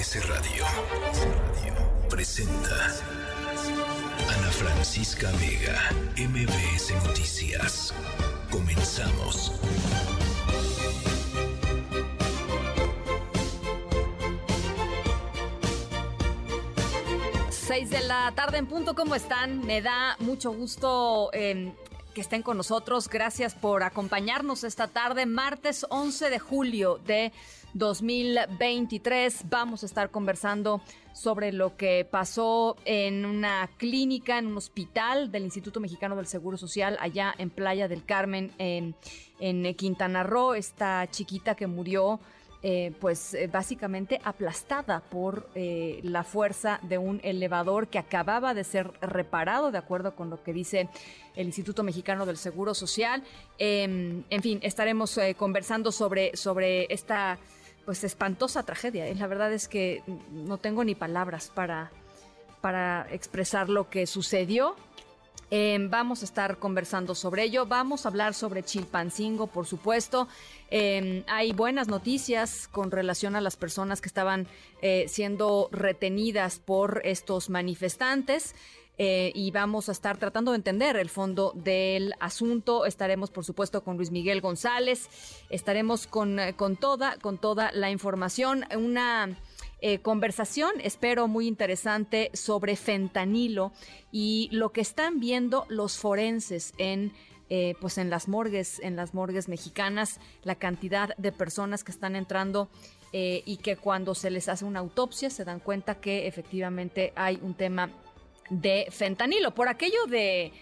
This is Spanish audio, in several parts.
MBS Radio presenta Ana Francisca Vega, MBS Noticias. Comenzamos. Seis de la tarde en punto, ¿cómo están? Me da mucho gusto eh, que estén con nosotros. Gracias por acompañarnos esta tarde, martes 11 de julio de 2023. Vamos a estar conversando sobre lo que pasó en una clínica, en un hospital del Instituto Mexicano del Seguro Social allá en Playa del Carmen, en, en Quintana Roo. Esta chiquita que murió eh, pues eh, básicamente aplastada por eh, la fuerza de un elevador que acababa de ser reparado, de acuerdo con lo que dice el Instituto Mexicano del Seguro Social. Em, en fin, estaremos conversando sobre, sobre esta pues espantosa tragedia. La verdad es que no tengo ni palabras para, para expresar lo que sucedió. Em, vamos a estar conversando sobre ello. Vamos a hablar sobre Chilpancingo, por supuesto. Em, hay buenas noticias con relación a las personas que estaban eh, siendo retenidas por estos manifestantes. Eh, y vamos a estar tratando de entender el fondo del asunto. Estaremos, por supuesto, con Luis Miguel González. Estaremos con, eh, con toda, con toda la información. Una conversación, espero, muy interesante sobre fentanilo y lo que están viendo los forenses en eh, pues en las morgues, en las morgues mexicanas, la cantidad de personas que están entrando eh, y que cuando se les hace una autopsia se dan cuenta que efectivamente hay un tema de fentanilo. Por aquello de,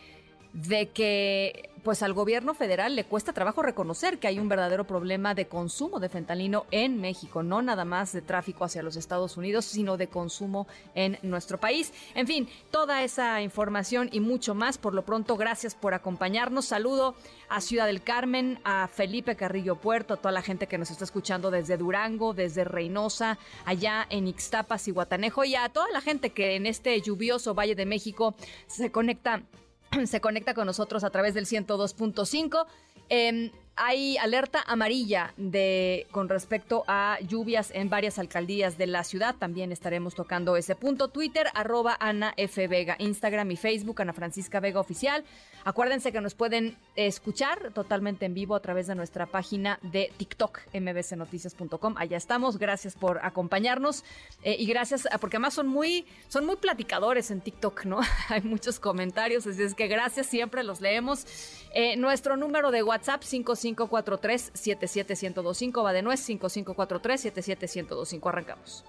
de que pues al gobierno federal le cuesta trabajo reconocer que hay un verdadero problema de consumo de fentanilo en México, no nada más de tráfico hacia los Estados Unidos, sino de consumo en nuestro país. En fin, toda esa información y mucho más. Por lo pronto, gracias por acompañarnos. Saludo a Ciudad del Carmen, a Felipe Carrillo Puerto, a toda la gente que nos está escuchando desde Durango, desde Reynosa, allá en Ixtapas y Guatanejo, y a toda la gente que en este lluvioso Valle de México se conecta se conecta con nosotros a través del 102.5. Eh, hay alerta amarilla de con respecto a lluvias en varias alcaldías de la ciudad. También estaremos tocando ese punto. Twitter, arroba Ana F. Vega. Instagram y Facebook, Ana Francisca Vega Oficial. Acuérdense que nos pueden escuchar totalmente en vivo a través de nuestra página de TikTok, mbcnoticias.com. Allá estamos. Gracias por acompañarnos. Eh, y gracias, porque además son muy, son muy platicadores en TikTok, ¿no? Hay muchos comentarios, así es que gracias, siempre los leemos. Eh, nuestro número de WhatsApp, 55 5543-77125. Va de nuez 5543-77125. Arrancamos.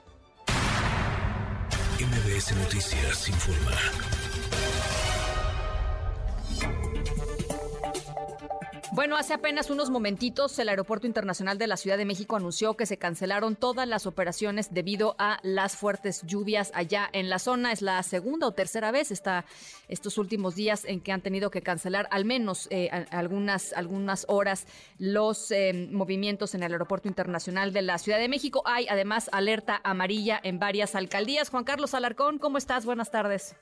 MBS Noticias informa. Bueno, hace apenas unos momentitos el Aeropuerto Internacional de la Ciudad de México anunció que se cancelaron todas las operaciones debido a las fuertes lluvias allá en la zona. Es la segunda o tercera vez estos últimos días en que han tenido que cancelar al menos eh, algunas, algunas horas los eh, movimientos en el Aeropuerto Internacional de la Ciudad de México. Hay además alerta amarilla en varias alcaldías. Juan Carlos Alarcón, ¿cómo estás? Buenas tardes.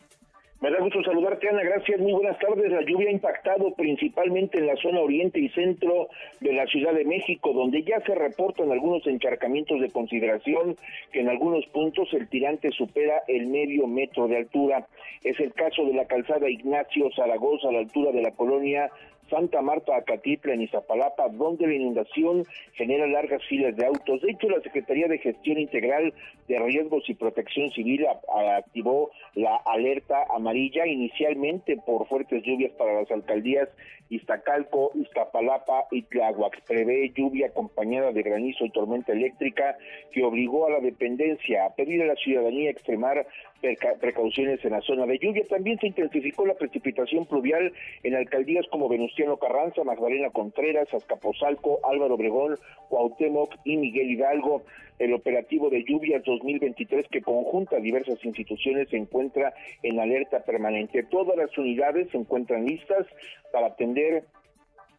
Me da gusto saludarte, Ana. Gracias. Muy buenas tardes. La lluvia ha impactado principalmente en la zona oriente y centro de la Ciudad de México, donde ya se reportan algunos encharcamientos de consideración que en algunos puntos el tirante supera el medio metro de altura. Es el caso de la calzada Ignacio Zaragoza a la altura de la colonia Santa Marta, Acatitla, en Izapalapa, donde la inundación genera largas filas de autos. De hecho, la Secretaría de Gestión Integral de Riesgos y Protección Civil activó la alerta amarilla inicialmente por fuertes lluvias para las alcaldías Iztacalco, Iztapalapa y Tláhuac. Prevé lluvia acompañada de granizo y tormenta eléctrica que obligó a la dependencia a pedir a la ciudadanía extremar precauciones en la zona de lluvia. También se intensificó la precipitación pluvial en alcaldías como Venustiano Carranza, Magdalena Contreras, Azcapotzalco, Álvaro Obregón, Cuauhtémoc y Miguel Hidalgo. El operativo de lluvias 2023 que conjunta diversas instituciones se encuentra en alerta permanente. Todas las unidades se encuentran listas para atender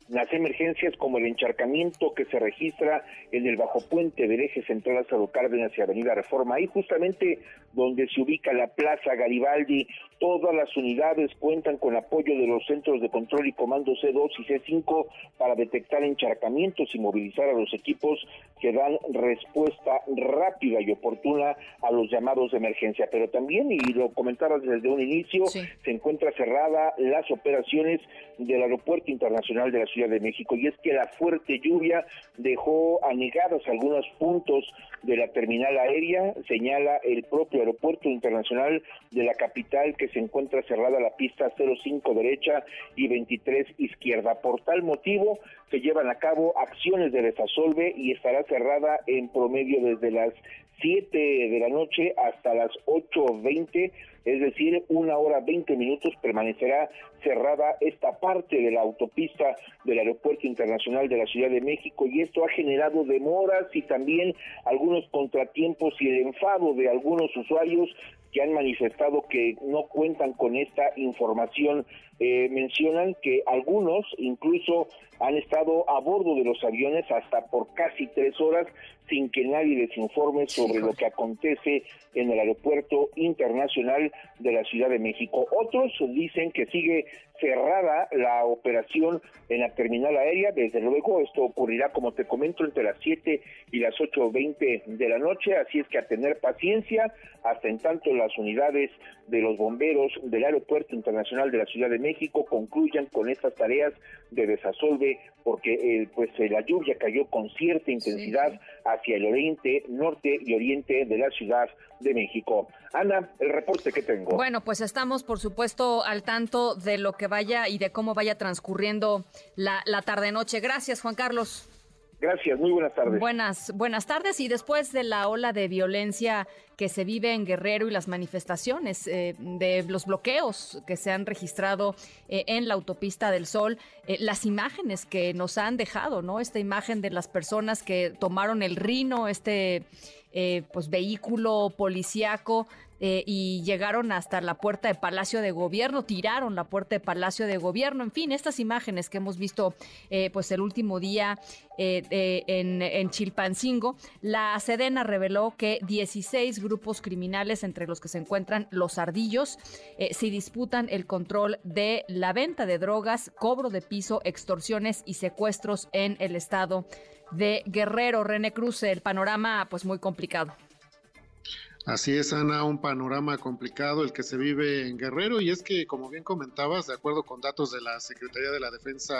las emergencias como el encharcamiento que se registra en el bajo puente del eje central Lázaro Cárdenas y Avenida Reforma, ahí justamente donde se ubica la Plaza Garibaldi, todas las unidades cuentan con apoyo de los centros de control y comando C2 y C5 para detectar encharcamientos y movilizar a los equipos que dan respuesta rápida y oportuna a los llamados de emergencia. Pero también, y lo comentabas desde un inicio, se encuentra cerrada las operaciones del Aeropuerto Internacional de la Ciudad de México. Y es que la fuerte lluvia dejó anegados algunos puntos de la terminal aérea, señala el propio Aeropuerto Internacional de la capital que se encuentra cerrada la pista 05 derecha y 23 izquierda. Por tal motivo, se llevan a cabo acciones de desasolve y estará cerrada en promedio desde las 7 de la noche hasta las 8.20 es decir, una hora 20 minutos permanecerá cerrada esta parte de la autopista del Aeropuerto Internacional de la Ciudad de México y esto ha generado demoras y también algunos contratiempos y el enfado de algunos usuarios que han manifestado que no cuentan con esta información. Eh, mencionan que algunos incluso han estado a bordo de los aviones hasta por casi tres horas sin que nadie les informe sobre lo que acontece en el aeropuerto internacional de la Ciudad de México. Otros dicen que sigue cerrada la operación en la terminal aérea. Desde luego, esto ocurrirá, como te comento, entre las 7 y las 8.20 de la noche. Así es que a tener paciencia hasta en tanto las unidades de los bomberos del Aeropuerto Internacional de la Ciudad de México concluyan con estas tareas de desasolve, porque eh, pues eh, la lluvia cayó con cierta intensidad hacia el oriente, norte y oriente de la Ciudad de México. Ana, el reporte que tengo. Bueno, pues estamos, por supuesto, al tanto de lo que vaya y de cómo vaya transcurriendo la, la tarde-noche. Gracias, Juan Carlos. Gracias, muy buenas tardes. Buenas, buenas tardes. Y después de la ola de violencia que se vive en Guerrero y las manifestaciones eh, de los bloqueos que se han registrado eh, en la autopista del Sol, eh, las imágenes que nos han dejado, ¿no? Esta imagen de las personas que tomaron el Rino, este pues vehículo policíaco eh, y llegaron hasta la puerta de Palacio de Gobierno, tiraron la puerta de Palacio de Gobierno, en fin, estas imágenes que hemos visto eh, pues el último día eh, en, en, Chilpancingo, la Sedena reveló que 16 grupos criminales, entre los que se encuentran los ardillos, se disputan el control de la venta de drogas, cobro de piso, extorsiones y secuestros en el estado de Guerrero. René Cruz, el panorama pues muy complicado. Así es, Ana, un panorama complicado el que se vive en Guerrero y es que, como bien comentabas, de acuerdo con datos de la Secretaría de la Defensa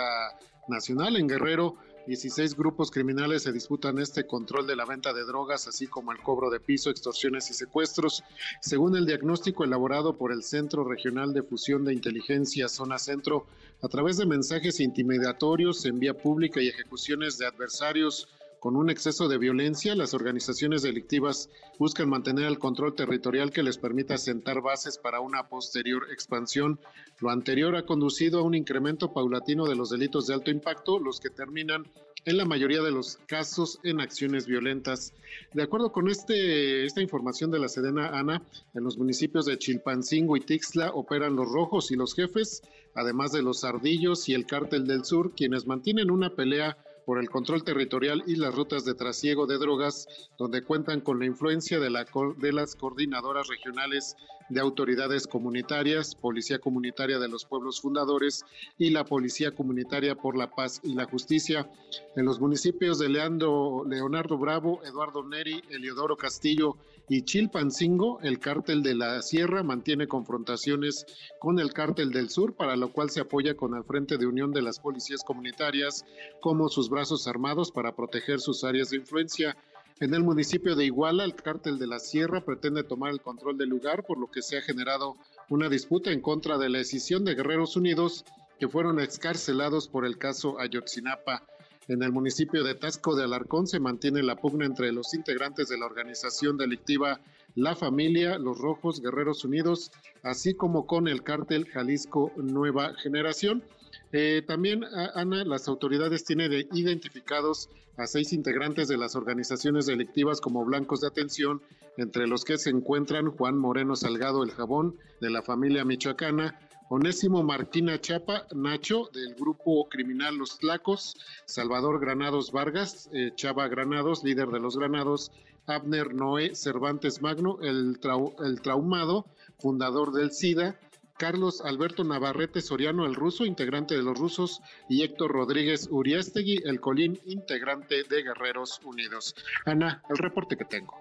Nacional, en Guerrero 16 grupos criminales se disputan este control de la venta de drogas, así como el cobro de piso, extorsiones y secuestros. Según el diagnóstico elaborado por el Centro Regional de Fusión de Inteligencia Zona Centro, a través de mensajes intimidatorios en vía pública y ejecuciones de adversarios, con un exceso de violencia, las organizaciones delictivas buscan mantener el control territorial que les permita sentar bases para una posterior expansión. Lo anterior ha conducido a un incremento paulatino de los delitos de alto impacto, los que terminan en la mayoría de los casos en acciones violentas. De acuerdo con este, esta información de la Sedena Ana, en los municipios de Chilpancingo y Tixla operan los rojos y los jefes, además de los ardillos y el cártel del sur, quienes mantienen una pelea por el control territorial y las rutas de trasiego de drogas, donde cuentan con la influencia de, la, de las coordinadoras regionales de autoridades comunitarias, Policía Comunitaria de los Pueblos Fundadores y la Policía Comunitaria por la Paz y la Justicia. En los municipios de Leandro, Leonardo Bravo, Eduardo Neri, Eliodoro Castillo y Chilpancingo, el cártel de la Sierra mantiene confrontaciones con el cártel del Sur, para lo cual se apoya con el Frente de Unión de las Policías Comunitarias como sus brazos armados para proteger sus áreas de influencia. En el municipio de Iguala, el cártel de la Sierra pretende tomar el control del lugar, por lo que se ha generado una disputa en contra de la decisión de Guerreros Unidos, que fueron excarcelados por el caso Ayotzinapa. En el municipio de Tasco de Alarcón se mantiene la pugna entre los integrantes de la organización delictiva La Familia, Los Rojos, Guerreros Unidos, así como con el cártel Jalisco Nueva Generación. Eh, también, Ana, las autoridades tienen identificados a seis integrantes de las organizaciones delictivas como blancos de atención, entre los que se encuentran Juan Moreno Salgado el Jabón, de la familia michoacana, Onésimo Martina Chapa, Nacho, del grupo criminal Los Tlacos, Salvador Granados Vargas, eh, Chava Granados, líder de los Granados, Abner Noé Cervantes Magno, el, el traumado, fundador del SIDA, Carlos Alberto Navarrete Soriano, el ruso, integrante de los rusos, y Héctor Rodríguez Uriastegui, el colín, integrante de Guerreros Unidos. Ana, el reporte que tengo.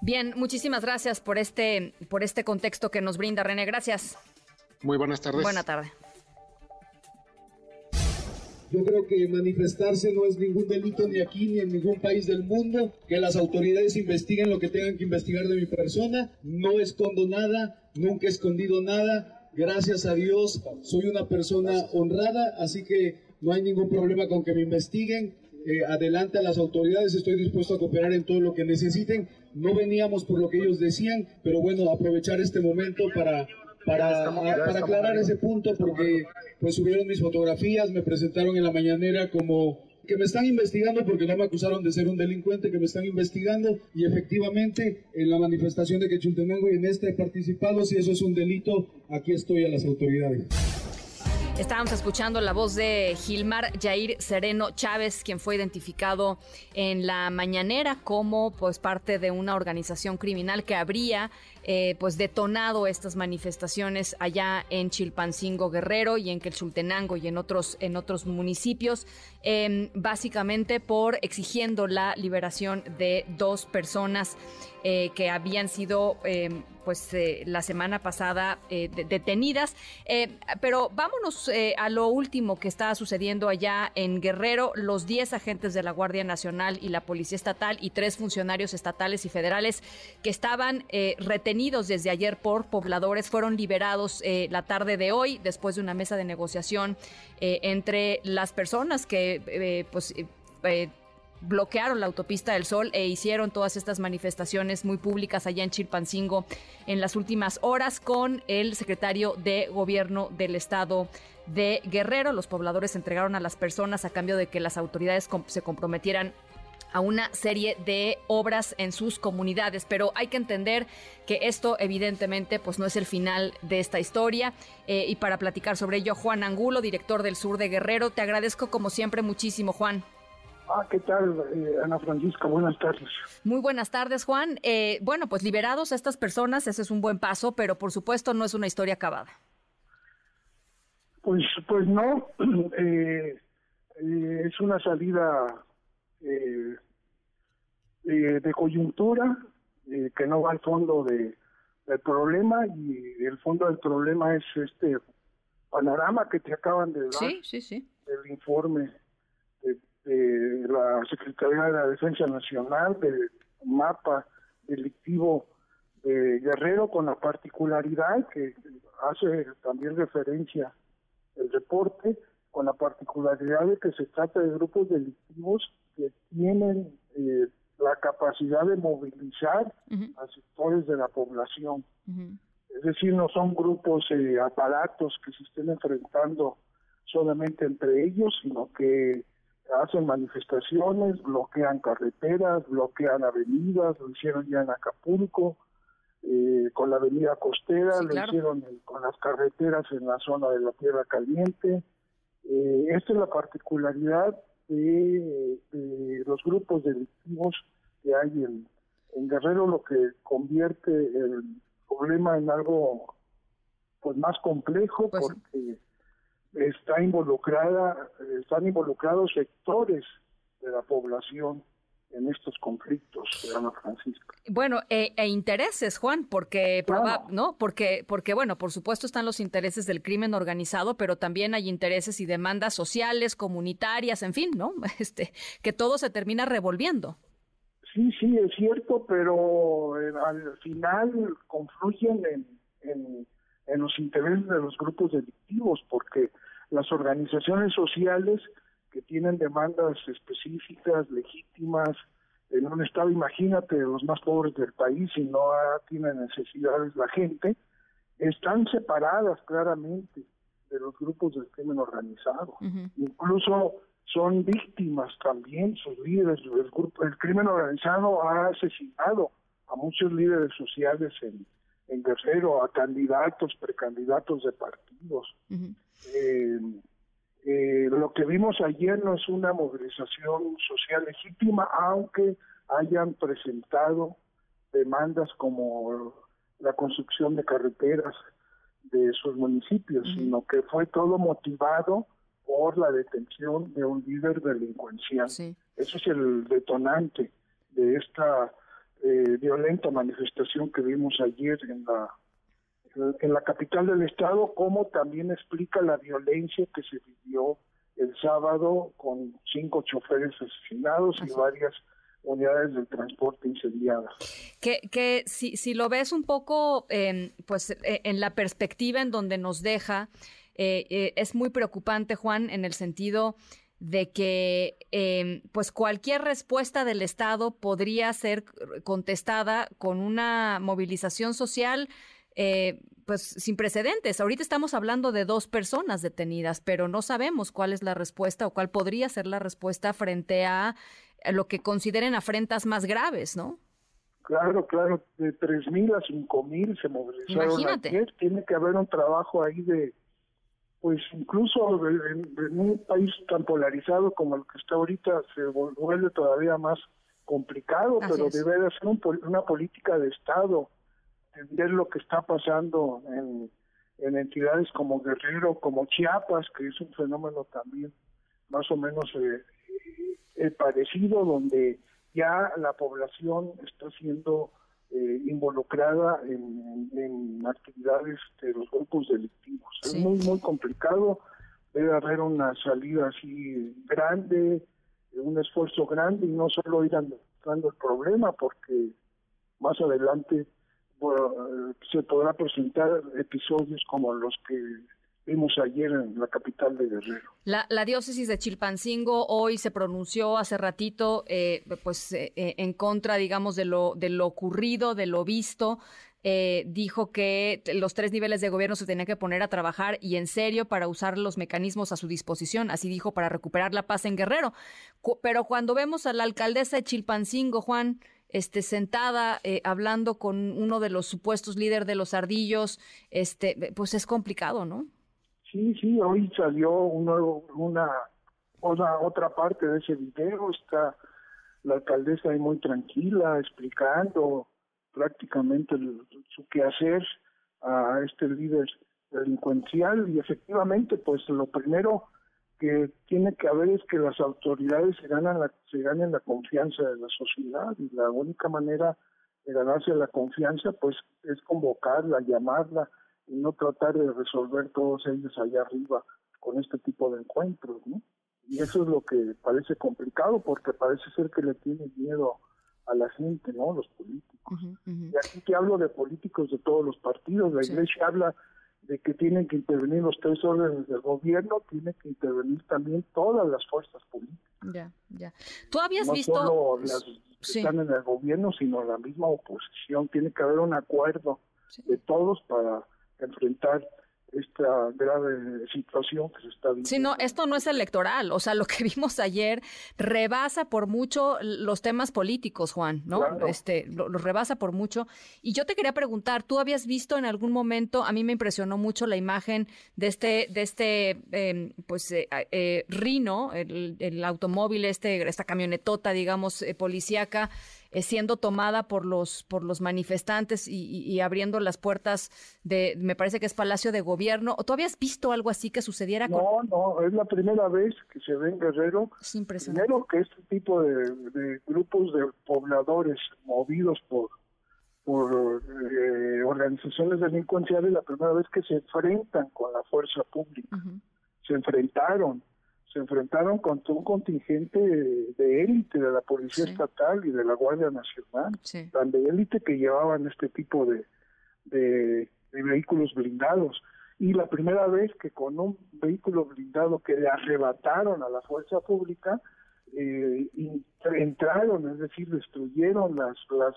Bien, muchísimas gracias por este, por este contexto que nos brinda René. Gracias. Muy buenas tardes. Buena tarde. Yo creo que manifestarse no es ningún delito ni aquí ni en ningún país del mundo. Que las autoridades investiguen lo que tengan que investigar de mi persona. No escondo nada, nunca he escondido nada. Gracias a Dios soy una persona honrada, así que no hay ningún problema con que me investiguen. Eh, adelante a las autoridades, estoy dispuesto a cooperar en todo lo que necesiten. No veníamos por lo que ellos decían, pero bueno, aprovechar este momento para para, para aclarar ese punto, porque pues subieron mis fotografías, me presentaron en la mañanera como que me están investigando porque no me acusaron de ser un delincuente, que me están investigando y efectivamente en la manifestación de Quechultenango y en esta he participado, si eso es un delito, aquí estoy a las autoridades. Estábamos escuchando la voz de Gilmar Jair Sereno Chávez, quien fue identificado en la mañanera como pues parte de una organización criminal que habría eh, pues detonado estas manifestaciones allá en Chilpancingo Guerrero y en Quetzultenango y en otros en otros municipios, em, básicamente por exigiendo la liberación de dos personas eh, que habían sido em, pues eh, la semana pasada eh, detenidas. Pero vámonos a lo último que está sucediendo allá en Guerrero. Los 10 agentes de la Guardia Nacional y la Policía Estatal y tres funcionarios estatales y federales que estaban retenidos desde ayer por pobladores fueron liberados la tarde de hoy después de una mesa de negociación entre las personas que pues bloquearon la autopista del Sol e hicieron todas estas manifestaciones muy públicas allá en Chilpancingo en las últimas horas con el secretario de Gobierno del Estado de Guerrero. Los pobladores entregaron a las personas a cambio de que las autoridades se comprometieran a una serie de obras en sus comunidades, pero hay que entender que esto evidentemente pues no es el final de esta historia eh, y para platicar sobre ello Juan Angulo, director del Sur de Guerrero, te agradezco como siempre muchísimo Juan. Ah, ¿qué tal, eh, Ana Francisca? Buenas tardes. Muy buenas tardes, Juan. Eh, bueno, pues liberados a estas personas, ese es un buen paso, pero por supuesto no es una historia acabada. Pues, pues no, eh, es una salida de coyuntura que no va al fondo de, del problema y el fondo del problema es este panorama que te acaban de dar sí, sí, sí. el informe de la Secretaría de la Defensa Nacional, del mapa delictivo de Guerrero, con la particularidad que hace también referencia el reporte, con la particularidad de que se trata de grupos delictivos que tienen eh, la capacidad de movilizar a sectores de la población. Es decir, no son grupos, eh, aparatos que se estén enfrentando solamente entre ellos, sino que hacen manifestaciones, bloquean carreteras, bloquean avenidas, lo hicieron ya en Acapulco, eh, con la avenida costera, lo hicieron con las carreteras en la zona de la Tierra Caliente. Eh, esta es la particularidad de, los grupos delictivos que hay en, Guerrero, lo que convierte el problema en algo pues más complejo pues porque está involucrada, están involucrados sectores de la población en estos conflictos, Ana Francisca. Bueno, e, e, intereses, Juan, porque no, porque porque bueno, por supuesto están los intereses del crimen organizado, pero también hay intereses y demandas sociales, comunitarias, en fin, ¿no? Este, que todo se termina revolviendo. Sí, sí, es cierto, pero eh, al final confluyen en en los intereses de los grupos delictivos, porque las organizaciones sociales que tienen demandas específicas, legítimas, en un estado, imagínate, los más pobres del país y no tienen necesidades la gente, están separadas claramente de los grupos del crimen organizado. Incluso son víctimas también, sus líderes, el, grupo, el crimen organizado ha asesinado a muchos líderes sociales en, en Guerrero a candidatos, precandidatos de partidos. Eh, eh, lo que vimos ayer no es una movilización social legítima, aunque hayan presentado demandas como la construcción de carreteras de sus municipios, sino que fue todo motivado por la detención de un líder delincuencial. Eso es el detonante de esta eh, violenta manifestación que vimos ayer en la en la capital del estado, como también explica la violencia que se vivió el sábado con cinco choferes asesinados y varias unidades del transporte incendiadas. Que, que si, si lo ves un poco eh, pues eh, en la perspectiva en donde nos deja, eh, eh, es muy preocupante, Juan, en el sentido de que eh, pues cualquier respuesta del Estado podría ser contestada con una movilización social eh, pues sin precedentes. Ahorita estamos hablando de dos personas detenidas, pero no sabemos cuál es la respuesta o cuál podría ser la respuesta frente a lo que consideren afrentas más graves, ¿no? Claro, claro, de 3.000 a 5.000 se movilizaron Imagínate. ayer. Tiene que haber un trabajo ahí de, pues incluso en, en un país tan polarizado como el que está ahorita, se vuelve todavía más complicado, Así pero debe de ser un una política de Estado, entender lo que está pasando en, en entidades como Guerrero, como Chiapas, que es un fenómeno también más o menos eh, eh, parecido, donde ya la población está siendo eh, involucrada en, actividades de los grupos delictivos. Sí. Es muy, muy complicado. Debe haber una salida así grande, un esfuerzo grande y no solo ir administrando el problema, porque más adelante bueno, eh, se podrá presentar episodios como los que vimos ayer en la capital de Guerrero. La, la diócesis de Chilpancingo hoy se pronunció hace ratito, eh, pues eh, eh, en contra, digamos, de lo de lo ocurrido, de lo visto. Eh, dijo que los tres niveles de gobierno se tenían que poner a trabajar y en serio para usar los mecanismos a su disposición, así dijo, para recuperar la paz en Guerrero. Pero cuando vemos a la alcaldesa de Chilpancingo, Juan, este, sentada eh, hablando con uno de los supuestos líderes de los ardillos, este, pues es complicado, ¿no? Sí, sí, hoy salió un nuevo- una, otra parte de ese video, está la alcaldesa ahí muy tranquila, explicando prácticamente el- su quehacer a este líder delincuencial y efectivamente pues lo primero que tiene que haber es que las autoridades se ganan la, se ganen la confianza de la sociedad y la única manera de ganarse la confianza pues es convocarla, llamarla y no tratar de resolver todos ellos allá arriba con este tipo de encuentros, ¿no? Y eso es lo que parece complicado porque parece ser que le tienen miedo a la gente, ¿no? Los políticos. Y aquí que hablo de políticos de todos los partidos, la Sí. iglesia habla de que tienen que intervenir los tres órdenes del gobierno, tiene que intervenir también todas las fuerzas políticas, Ya, ya. ¿Tú habías no visto? solo las que Sí. están en el gobierno, sino la misma oposición. Tiene que haber un acuerdo Sí. de todos para enfrentar esta grave situación que se está viviendo. Sí, no, esto no es electoral. O sea, lo que vimos ayer rebasa por mucho los temas políticos, Juan, ¿no? Claro. Este, lo, lo rebasa por mucho. Y yo te quería preguntar, ¿tú habías visto en algún momento, a mí me impresionó mucho la imagen de este, de este, eh, pues, eh, eh, Rino, el, el automóvil, este, esta camionetota, digamos, eh, policíaca, eh, siendo tomada por los, por los manifestantes y, y- y abriendo las puertas de, me parece que es Palacio de Gobierno. ¿Tú habías visto algo así que sucediera con, No, no, es la primera vez que se ve en Guerrero Es impresionante. Primero que este tipo de, de grupos de pobladores movidos por por eh, organizaciones delincuenciales, la primera vez que se enfrentan con la fuerza pública, se enfrentaron, se enfrentaron contra un contingente de, élite de la Policía Sí. Estatal y de la Guardia Nacional, Sí. tan de élite que llevaban este tipo de, de, de vehículos blindados. Y la primera vez que con un vehículo blindado que le arrebataron a la fuerza pública, eh, entraron, es decir, destruyeron las, las,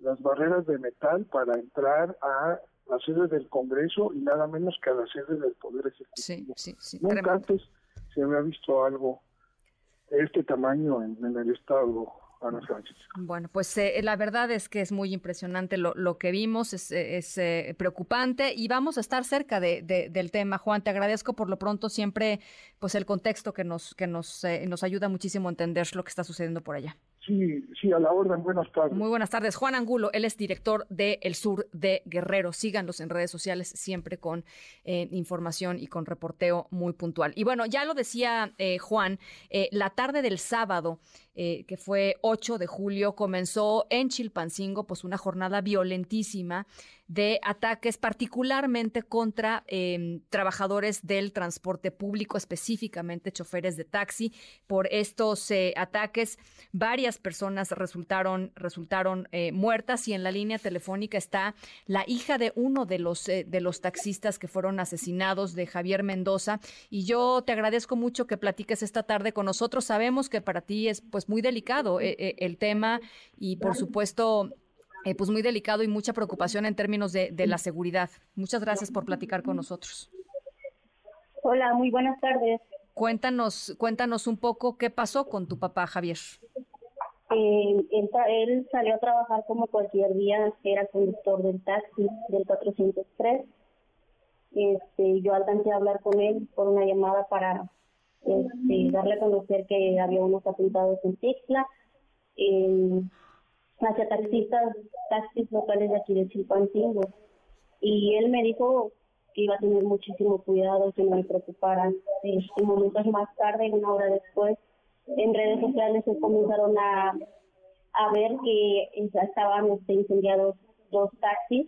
las barreras de metal para entrar a la sede del Congreso y nada menos que a la sede del Poder Sí, Ejecutivo. sí, sí. Nunca tremendo. antes se había visto algo de este tamaño en, el estado. Bueno, pues eh, la verdad es que es muy impresionante lo, lo que vimos, es, es, eh, preocupante y vamos a estar cerca de, de- del tema. Juan, te agradezco por lo pronto siempre pues el contexto que nos, que nos, eh, nos ayuda muchísimo a entender lo que está sucediendo por allá. Sí, sí, a la orden, buenas tardes. Muy buenas tardes. Juan Angulo, él es director de El Sur de Guerrero. Síganlos en redes sociales siempre con eh, información y con reporteo muy puntual. Y bueno, ya lo decía eh, Juan, eh, la tarde del sábado eh, que fue 8 de julio, comenzó en Chilpancingo pues una jornada violentísima de ataques particularmente contra em, trabajadores del transporte público, específicamente choferes de taxi. Por estos eh, ataques, varias personas resultaron, resultaron eh, muertas y en la línea telefónica está la hija de uno de los, de los taxistas que fueron asesinados, de Javier Mendoza. Y yo te agradezco mucho que platiques esta tarde con nosotros. Sabemos que para ti es pues muy delicado el tema y por supuesto eh, pues muy delicado y mucha preocupación en términos de, la seguridad. Muchas gracias por platicar con nosotros. Hola, muy buenas tardes. Cuéntanos, cuéntanos un poco qué pasó con tu papá, Javier. Eh, él, salió a trabajar como cualquier día, era conductor del taxi del 403. Este, yo alcancé a hablar con él por una llamada para este, darle a conocer que había unos atentados en Tixla. Eh, hacia taxistas, taxis locales de aquí de Chilpancingo. Y él me dijo que iba a tener muchísimo cuidado, que no me preocupara. En momentos más tarde, una hora después, en redes sociales se comenzaron a, a ver que estaban este, incendiados dos taxis.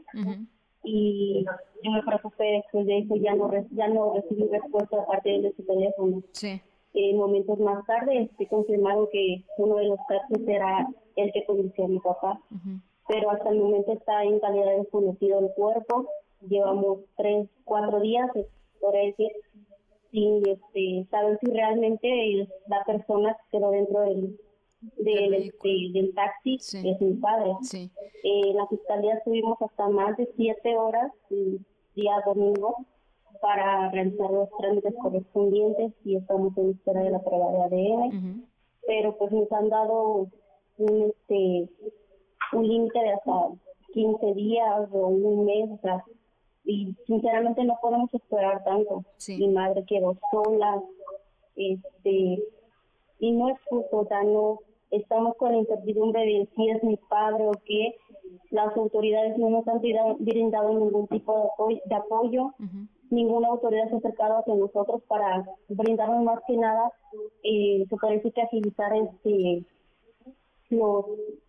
Y yo me preocupé después de eso, ya no, ya no recibí respuesta a parte de su teléfono. Sí. En momentos más tarde se confirmaron que uno de los taxis era el que conducía a mi papá. Pero hasta el momento está en calidad de desconocido el cuerpo. Llevamos tres, cuatro días, por decir, sin este, saber si realmente la persona que quedó dentro del, del, este, taxi es mi padre. Sí. Eh, en la fiscalía estuvimos hasta más de siete horas, día domingo, para realizar los trámites correspondientes y estamos en espera de la prueba de ADN. Pero pues nos han dado un, este, un límite de hasta 15 días o un mes, o sea, y sinceramente no podemos esperar tanto. Mi madre quedó sola, este, y no es justo, o sea, no, estamos con la incertidumbre de si es mi padre o qué. Las autoridades no nos han brindado ningún tipo de apoyo, de apoyo ninguna autoridad se ha acercado hacia nosotros para brindarnos más que nada, eh, se decir que agilizar este, los,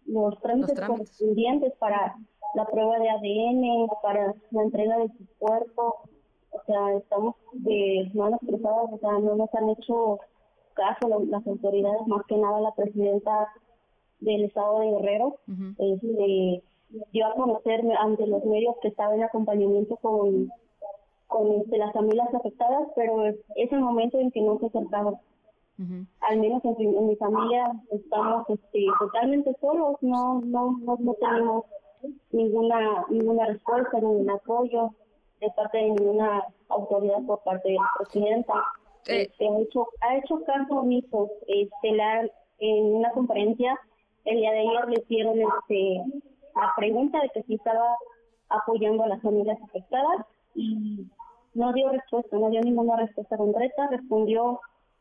los trámites, correspondientes para la prueba de ADN, para la entrega de su cuerpo. O sea, estamos de manos cruzadas, o sea, no nos han hecho caso las autoridades, más que nada la presidenta del estado de Guerrero. este, dio a conocer ante los medios que estaba en acompañamiento con con este, las familias afectadas, pero es, el momento en que no se acercaron. Al menos en, mi familia estamos este, totalmente solos, no, no, no, tenemos ninguna ninguna respuesta, ningún apoyo de parte de ninguna autoridad por parte de la presidenta. Eh. Este, ha hecho ha hecho caso omiso. Este, la, en una conferencia el día de ayer le hicieron este, la pregunta de que si estaba apoyando a las familias afectadas y no dio respuesta, no dio ninguna respuesta concreta, respondió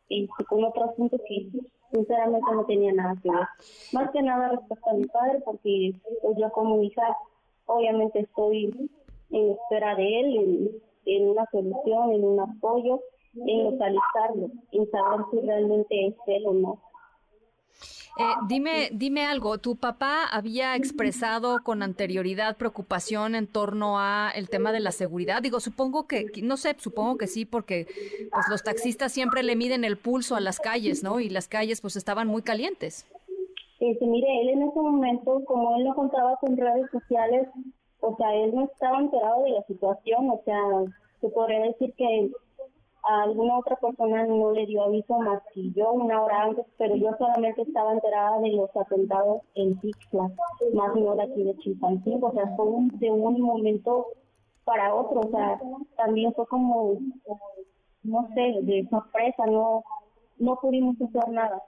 este, con otro asunto que sinceramente no tenía nada que ver. Más que nada respecto a mi padre, porque pues, yo como hija obviamente estoy en espera de él, en, en una solución, en un apoyo, en localizarlo, en saber si realmente es él o no. Eh, dime, dime algo, ¿tu papá había expresado con anterioridad preocupación en torno a el tema de la seguridad? Digo, supongo que, no sé, supongo que sí, porque pues los taxistas siempre le miden el pulso a las calles, ¿no? Y las calles pues estaban muy calientes. Sí, mire, él en ese momento, como él no contaba con redes sociales, o sea, él no estaba enterado de la situación, o sea, se podría decir que a alguna otra persona no le dio aviso más que yo una hora antes, pero yo solamente estaba enterada de los atentados en Tixla, más no de aquí de Chilpancingo, o sea, fue de un momento para otro, o sea, también fue como, no sé, de sorpresa, no, no pudimos hacer nada.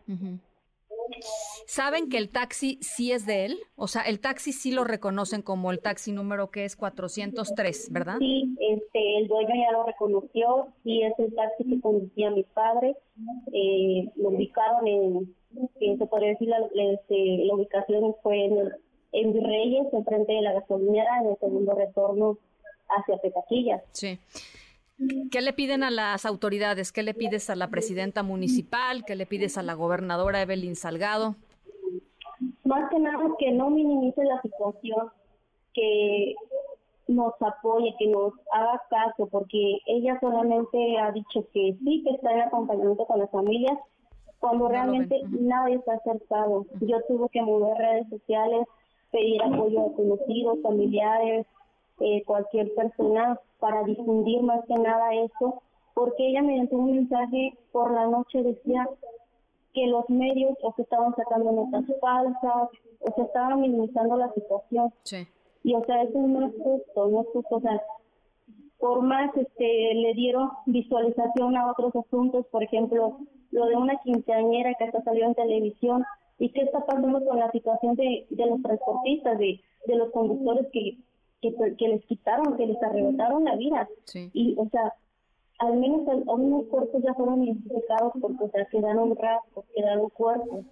¿Saben que el taxi sí es de él? O sea, el taxi sí lo reconocen como el taxi número que es 403, ¿verdad? Sí, este, el dueño ya lo reconoció, sí es el taxi que conducía mi padre. Eh, lo ubicaron en, se podría decir, la, este, la ubicación fue en, en Virreyes, enfrente de la gasolinera, en el segundo retorno hacia Petaquilla. Sí. ¿Qué le piden a las autoridades? ¿Qué le pides a la presidenta municipal? ¿Qué le pides a la gobernadora Evelyn Salgado? más que nada que no minimice la situación, que nos apoye, que nos haga caso, porque ella solamente ha dicho que sí, que está en acompañamiento con las familias, cuando realmente nadie está acercado. Yo tuve que mover redes sociales, pedir apoyo a conocidos, familiares, eh, cualquier persona para difundir más que nada eso, porque ella mediante un mensaje por la noche decía que los medios o que estaban sacando notas falsas o se estaban minimizando la situación. Sí. Y o sea, eso no es justo, no es justo, o sea, por más este le dieron visualización a otros asuntos, por ejemplo, lo de una quinceañera que hasta salió en televisión, y qué está pasando con la situación de, de los transportistas, de, de los conductores que, que, les quitaron, que les arrebataron la vida. Sí. Y, o sea, al menos algunos cuerpos ya fueron identificados porque, o sea, quedaron rasgos, quedaron cuerpos.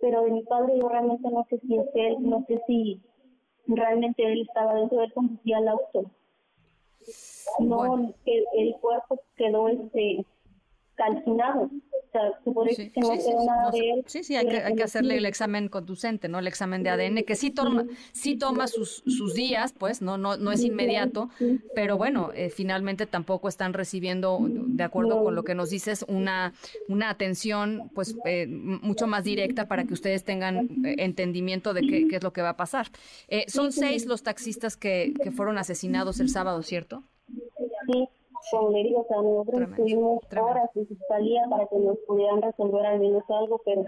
Pero de mi padre yo realmente no sé si es él, no sé si realmente él estaba dentro del conducía el auto. No, el, el cuerpo quedó este calcinado. Sí, sí, hay que, hay que hacerle el examen conducente, ¿no? El examen de ADN, que sí toma, sí toma sus, sus días, pues, no, no, no es inmediato, pero bueno, eh, finalmente tampoco están recibiendo, de acuerdo con lo que nos dices, una, una atención, pues, eh, mucho más directa para que ustedes tengan eh, entendimiento de qué, qué, es lo que va a pasar. son seis los taxistas que, que fueron asesinados el sábado, ¿cierto? Sí con heridos. O sea, nosotros estuvimos horas en fiscalía para que nos pudieran resolver al menos algo, pero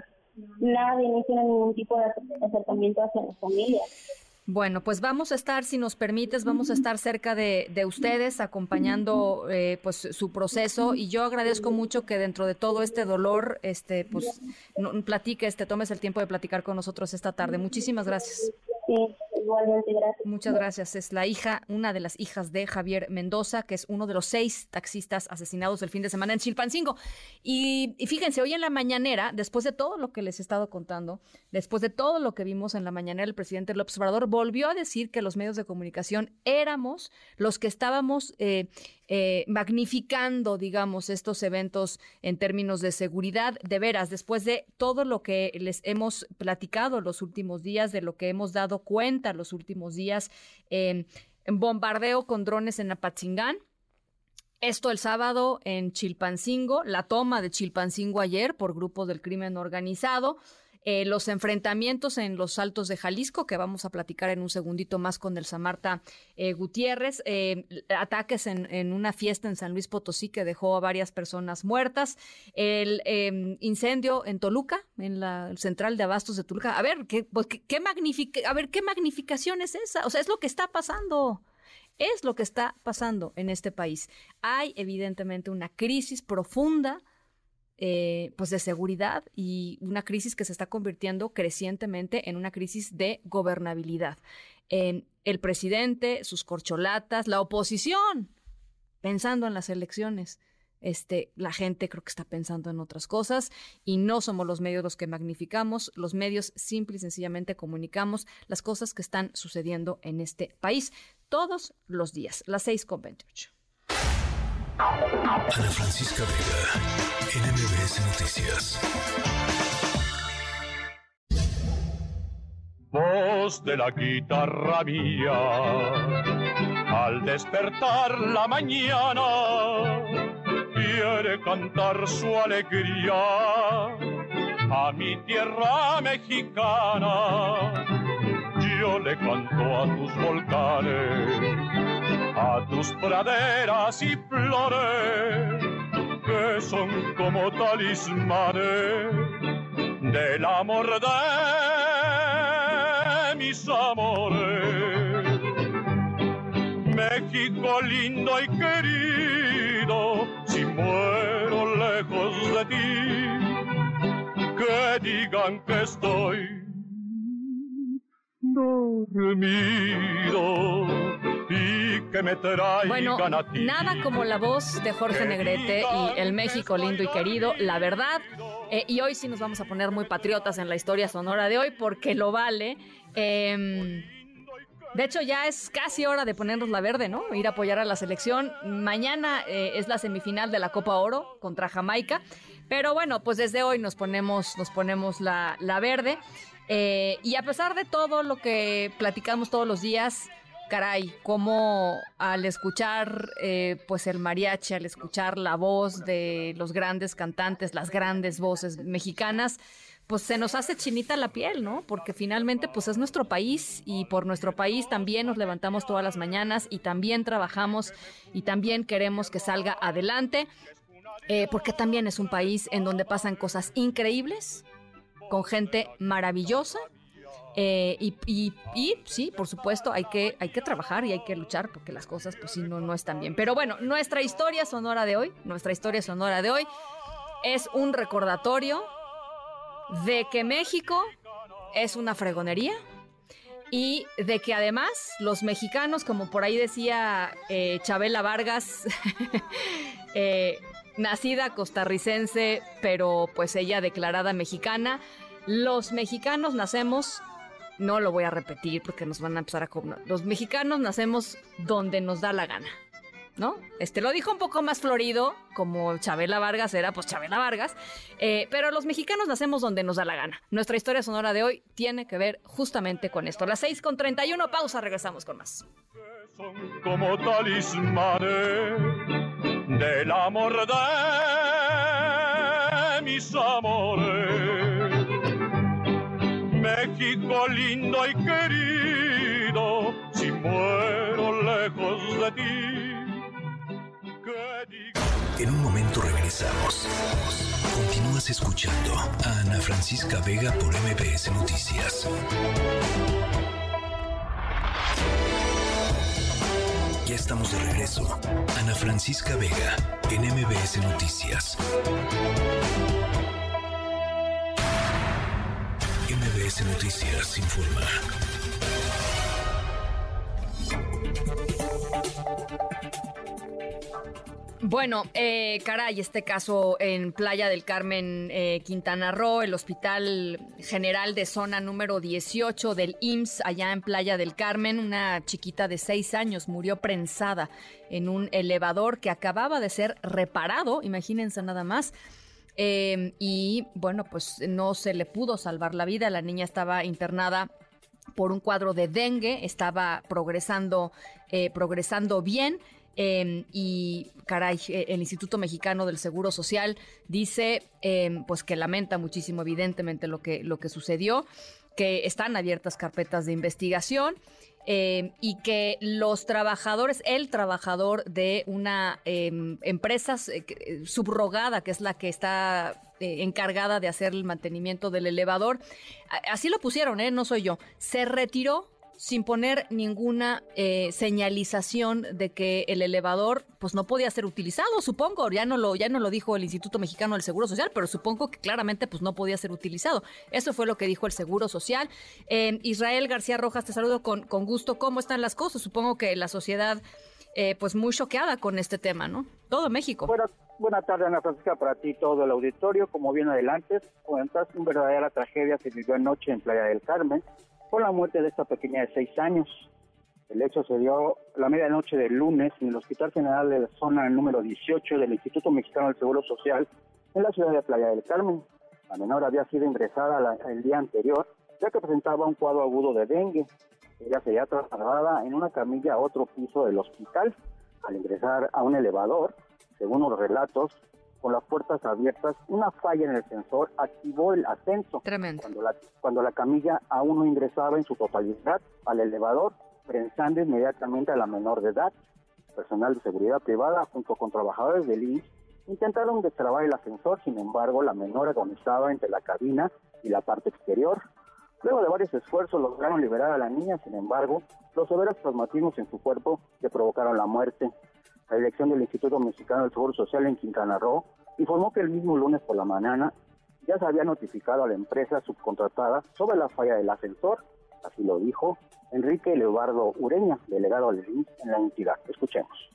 nadie no hicieron ningún tipo de acercamiento hacia las familias. Bueno, pues vamos a estar, si nos permites, vamos a estar cerca de, de ustedes, acompañando eh, pues su proceso. Y yo agradezco mucho que dentro de todo este dolor, este, pues no, platiques, te tomes el tiempo de platicar con nosotros esta tarde. Muchísimas gracias. Igualmente, gracias. Muchas gracias. Es la hija, una de las hijas de Javier Mendoza, que es uno de los seis taxistas asesinados el fin de semana en Chilpancingo. Y, y, fíjense, hoy en la mañanera, después de todo lo que les he estado contando, después de todo lo que vimos en la mañanera, el presidente López Obrador volvió a decir que los medios de comunicación éramos los que estábamos eh, eh, magnificando, digamos, estos eventos en términos de seguridad. De veras, después de todo lo que les hemos platicado los últimos días, de lo que hemos dado cuenta los últimos días, en bombardeo con drones en Apatzingán, esto el sábado en Chilpancingo, la toma de Chilpancingo ayer por grupos del crimen organizado. Eh, los enfrentamientos en los altos de Jalisco, que vamos a platicar en un segundito más con el Samarta eh, Gutiérrez, eh, ataques en, una fiesta en San Luis Potosí que dejó a varias personas muertas, el em, incendio en Toluca, en la central de abastos de Toluca. A ver, ¿qué, pues, qué, a ver, ¿qué magnificación es esa? O sea, es lo que está pasando es lo que está pasando en este país. Hay evidentemente una crisis profunda eh, pues de seguridad y una crisis que se está convirtiendo crecientemente en una crisis de gobernabilidad. El presidente, sus corcholatas, la oposición, pensando en las elecciones. Este, la gente creo que está pensando en otras cosas y no somos los medios los que magnificamos, los medios simple y sencillamente comunicamos las cosas que están sucediendo en este país todos los días, las seis con 28. Ana Francisca Vega, NMBS Noticias. Voz de la guitarra mía, al despertar la mañana, quiere cantar su alegría a mi tierra mexicana. Yo le canto a tus volcanes a tus praderas y flores, que son como talismanes del amor de mis amores. México lindo y querido, si muero lejos de ti, que digan que estoy dormido que me bueno, nada como la voz de Jorge Negrete y el México lindo y querido, la verdad. Eh, y hoy sí nos vamos a poner muy patriotas en la historia sonora de hoy porque lo vale. Em, de hecho, ya es casi hora de ponernos la verde, ¿no? Ir a apoyar a la selección. Mañana eh, es la semifinal de la Copa Oro contra Jamaica. Pero bueno, pues desde hoy nos ponemos, nos ponemos la, la verde. Eh, y a pesar de todo lo que platicamos todos los días, caray, como al escuchar eh, pues el mariachi, al escuchar la voz de los grandes cantantes, las grandes voces mexicanas, pues se nos hace chinita la piel, ¿no? Porque finalmente pues es nuestro país y por nuestro país también nos levantamos todas las mañanas y también trabajamos y también queremos que salga adelante, eh, porque también es un país en donde pasan cosas increíbles, con gente maravillosa. Eh, y, y, sí, por supuesto, hay que, hay que trabajar y hay que luchar porque las cosas, pues sí, no, no están bien. Pero bueno, nuestra historia sonora de hoy, nuestra historia sonora de hoy es un recordatorio de que México es una fregonería y de que además los mexicanos, como por ahí decía eh, Chabela Vargas, eh, nacida costarricense, pero pues ella declarada mexicana. Los mexicanos nacemos, no lo voy a repetir porque nos van a empezar a. Los mexicanos nacemos donde nos da la gana. ¿No? Este lo dijo un poco más florido, como Chabela Vargas era, pues Chabela Vargas. Eh, pero los mexicanos nacemos donde nos da la gana. Nuestra historia sonora de hoy tiene que ver justamente con esto. Las 6 con 31, pausa, regresamos con más. Son como del amor de mis amores. México lindo y querido, si muero lejos de ti. En un momento regresamos. Continúas escuchando a Ana Francisca Vega por MBS Noticias. Ya estamos de regreso. Ana Francisca Vega, en MBS Noticias. Noticias informa. Bueno, eh, caray, este caso en Playa del Carmen, eh, Quintana Roo, el Hospital General de Zona número 18 del IMSS, allá en Playa del Carmen, una chiquita de seis años murió prensada en un elevador que acababa de ser reparado, imagínense nada más. Eh, y bueno, pues no se le pudo salvar la vida, la niña estaba internada por un cuadro de dengue, estaba progresando, eh, progresando bien. Em, y caray, eh, el Instituto Mexicano del Seguro Social dice em, pues que lamenta muchísimo evidentemente lo que, lo que sucedió, que están abiertas carpetas de investigación. Em, y que los trabajadores, el trabajador de una empresa eh, subrogada, que es la que está eh, encargada de hacer el mantenimiento del elevador, así lo pusieron, ¿eh? no soy yo, se retiró sin poner ninguna eh, señalización de que el elevador pues no podía ser utilizado, supongo, ya no lo ya no lo dijo el Instituto Mexicano del Seguro Social, pero supongo que claramente pues no podía ser utilizado. Eso fue lo que dijo el Seguro Social. Eh, Israel García Rojas, te saludo con, con gusto. ¿Cómo están las cosas? Supongo que la sociedad eh, pues muy choqueada con este tema, ¿no? Todo México. Buenas buena tardes, Ana Francisca, para ti todo el auditorio. Como bien adelante, comentas, una verdadera tragedia se vivió anoche en Playa del Carmen por la muerte de esta pequeña de seis años. El hecho se dio la medianoche del lunes en el Hospital General de la Zona número 18 del Instituto Mexicano del Seguro Social en la ciudad de Playa del Carmen. La menor había sido ingresada el día anterior ya que presentaba un cuadro agudo de dengue. Ella sería trasladada en una camilla a otro piso del hospital. Al ingresar a un elevador, según los relatos, con las puertas abiertas, una falla en el sensor activó el ascenso. Tremendo. Cuando la, cuando la camilla aún no ingresaba en su totalidad al elevador, prensando inmediatamente a la menor de edad. Personal de seguridad privada junto con trabajadores del INS intentaron destrabar el ascensor, sin embargo la menor agonizaba entre la cabina y la parte exterior. Luego de varios esfuerzos lograron liberar a la niña, sin embargo, los severos traumatismos en su cuerpo le provocaron la muerte. La dirección del Instituto Mexicano del Seguro Social en Quintana Roo informó que el mismo lunes por la mañana ya se había notificado a la empresa subcontratada sobre la falla del ascensor, así lo dijo Enrique Leobardo Ureña, delegado del en la entidad. Escuchemos.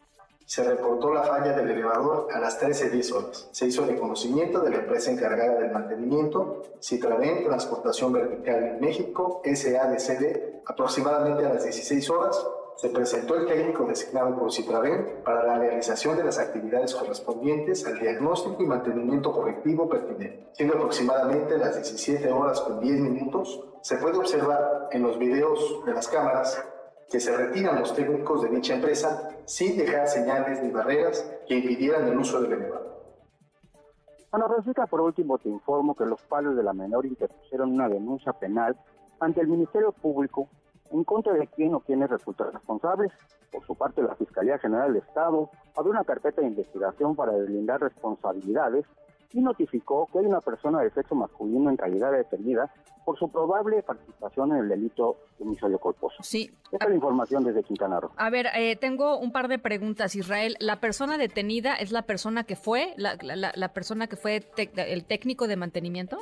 Se reportó la falla del elevador a las 13.10 horas. Se hizo reconocimiento de la empresa encargada del mantenimiento, Citraven Transportación Vertical en México, SADCD, aproximadamente a las 16 horas se presentó el técnico designado por Citraven para la realización de las actividades correspondientes al diagnóstico y mantenimiento correctivo pertinente. Siendo aproximadamente las 17 horas con 10 minutos, Se puede observar en los videos de las cámaras que se retiran los técnicos de dicha empresa sin dejar señales ni barreras que impidieran el uso del elevador. Ana Francisca, por último, te informo que los padres de la menor interpusieron una denuncia penal ante el Ministerio Público en contra de quién o quiénes resultan responsables. Por su parte, la Fiscalía General del Estado abrió una carpeta de investigación para deslindar responsabilidades y notificó que hay una persona de sexo masculino en calidad de detenida por su probable participación en el delito de homicidio culposo. Sí. Esta es la información desde Quintana Roo. A ver, eh, tengo un par de preguntas, Israel. ¿La persona detenida es la persona que fue, la, persona que fue el técnico de mantenimiento?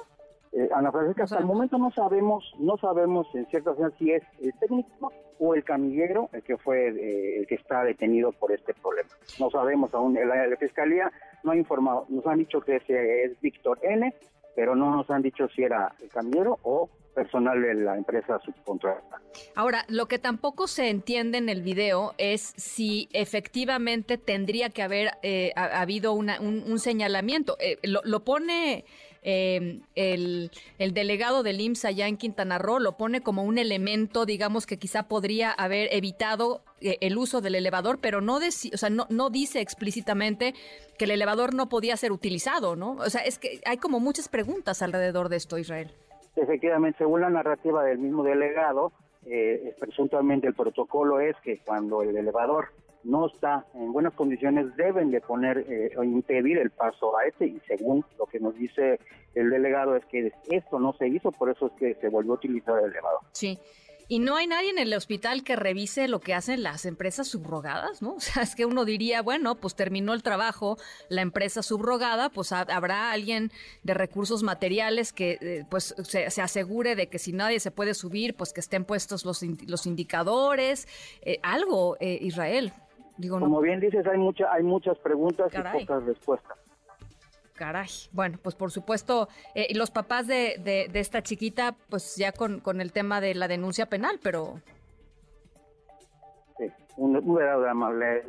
Eh, Ana Francisca, hasta el momento no sabemos, no sabemos en cierta forma si es el técnico o el camillero el que fue eh, el que está detenido por este problema. No sabemos aún. La, la, fiscalía no ha informado, nos han dicho que ese es Víctor N, pero no nos han dicho si era el camillero o personal de la empresa subcontrata. Ahora, lo que tampoco se entiende en el video es si efectivamente tendría que haber eh, habido una, un, señalamiento. lo, lo, pone Em, el, delegado del IMSS allá en Quintana Roo lo pone como un elemento, digamos, que quizá podría haber evitado eh, el uso del elevador, pero no, o sea, no, no dice explícitamente que el elevador no podía ser utilizado, ¿no? O sea, es que hay como muchas preguntas alrededor de esto, Israel. Efectivamente, según la narrativa del mismo delegado, eh, presuntamente el protocolo es que cuando el elevador no está en buenas condiciones, deben de poner eh, o impedir el paso a este y según lo que nos dice el delegado es que esto no se hizo, por eso es que se volvió a utilizar el elevador. Sí. Y no hay nadie en el hospital que revise lo que hacen las empresas subrogadas, ¿no? O sea, es que uno diría, bueno, pues terminó el trabajo la empresa subrogada, pues habrá alguien de recursos materiales que eh, pues se, asegure de que si nadie se puede subir, pues que estén puestos los, los indicadores, eh, algo, Israel. Como bien dices, hay, mucha, hay muchas preguntas y pocas respuestas. Caray. Bueno, pues por supuesto, eh, los papás de, de, esta chiquita, pues ya con, con el tema de la denuncia penal, pero... Sí, un, verdadero drama. Le,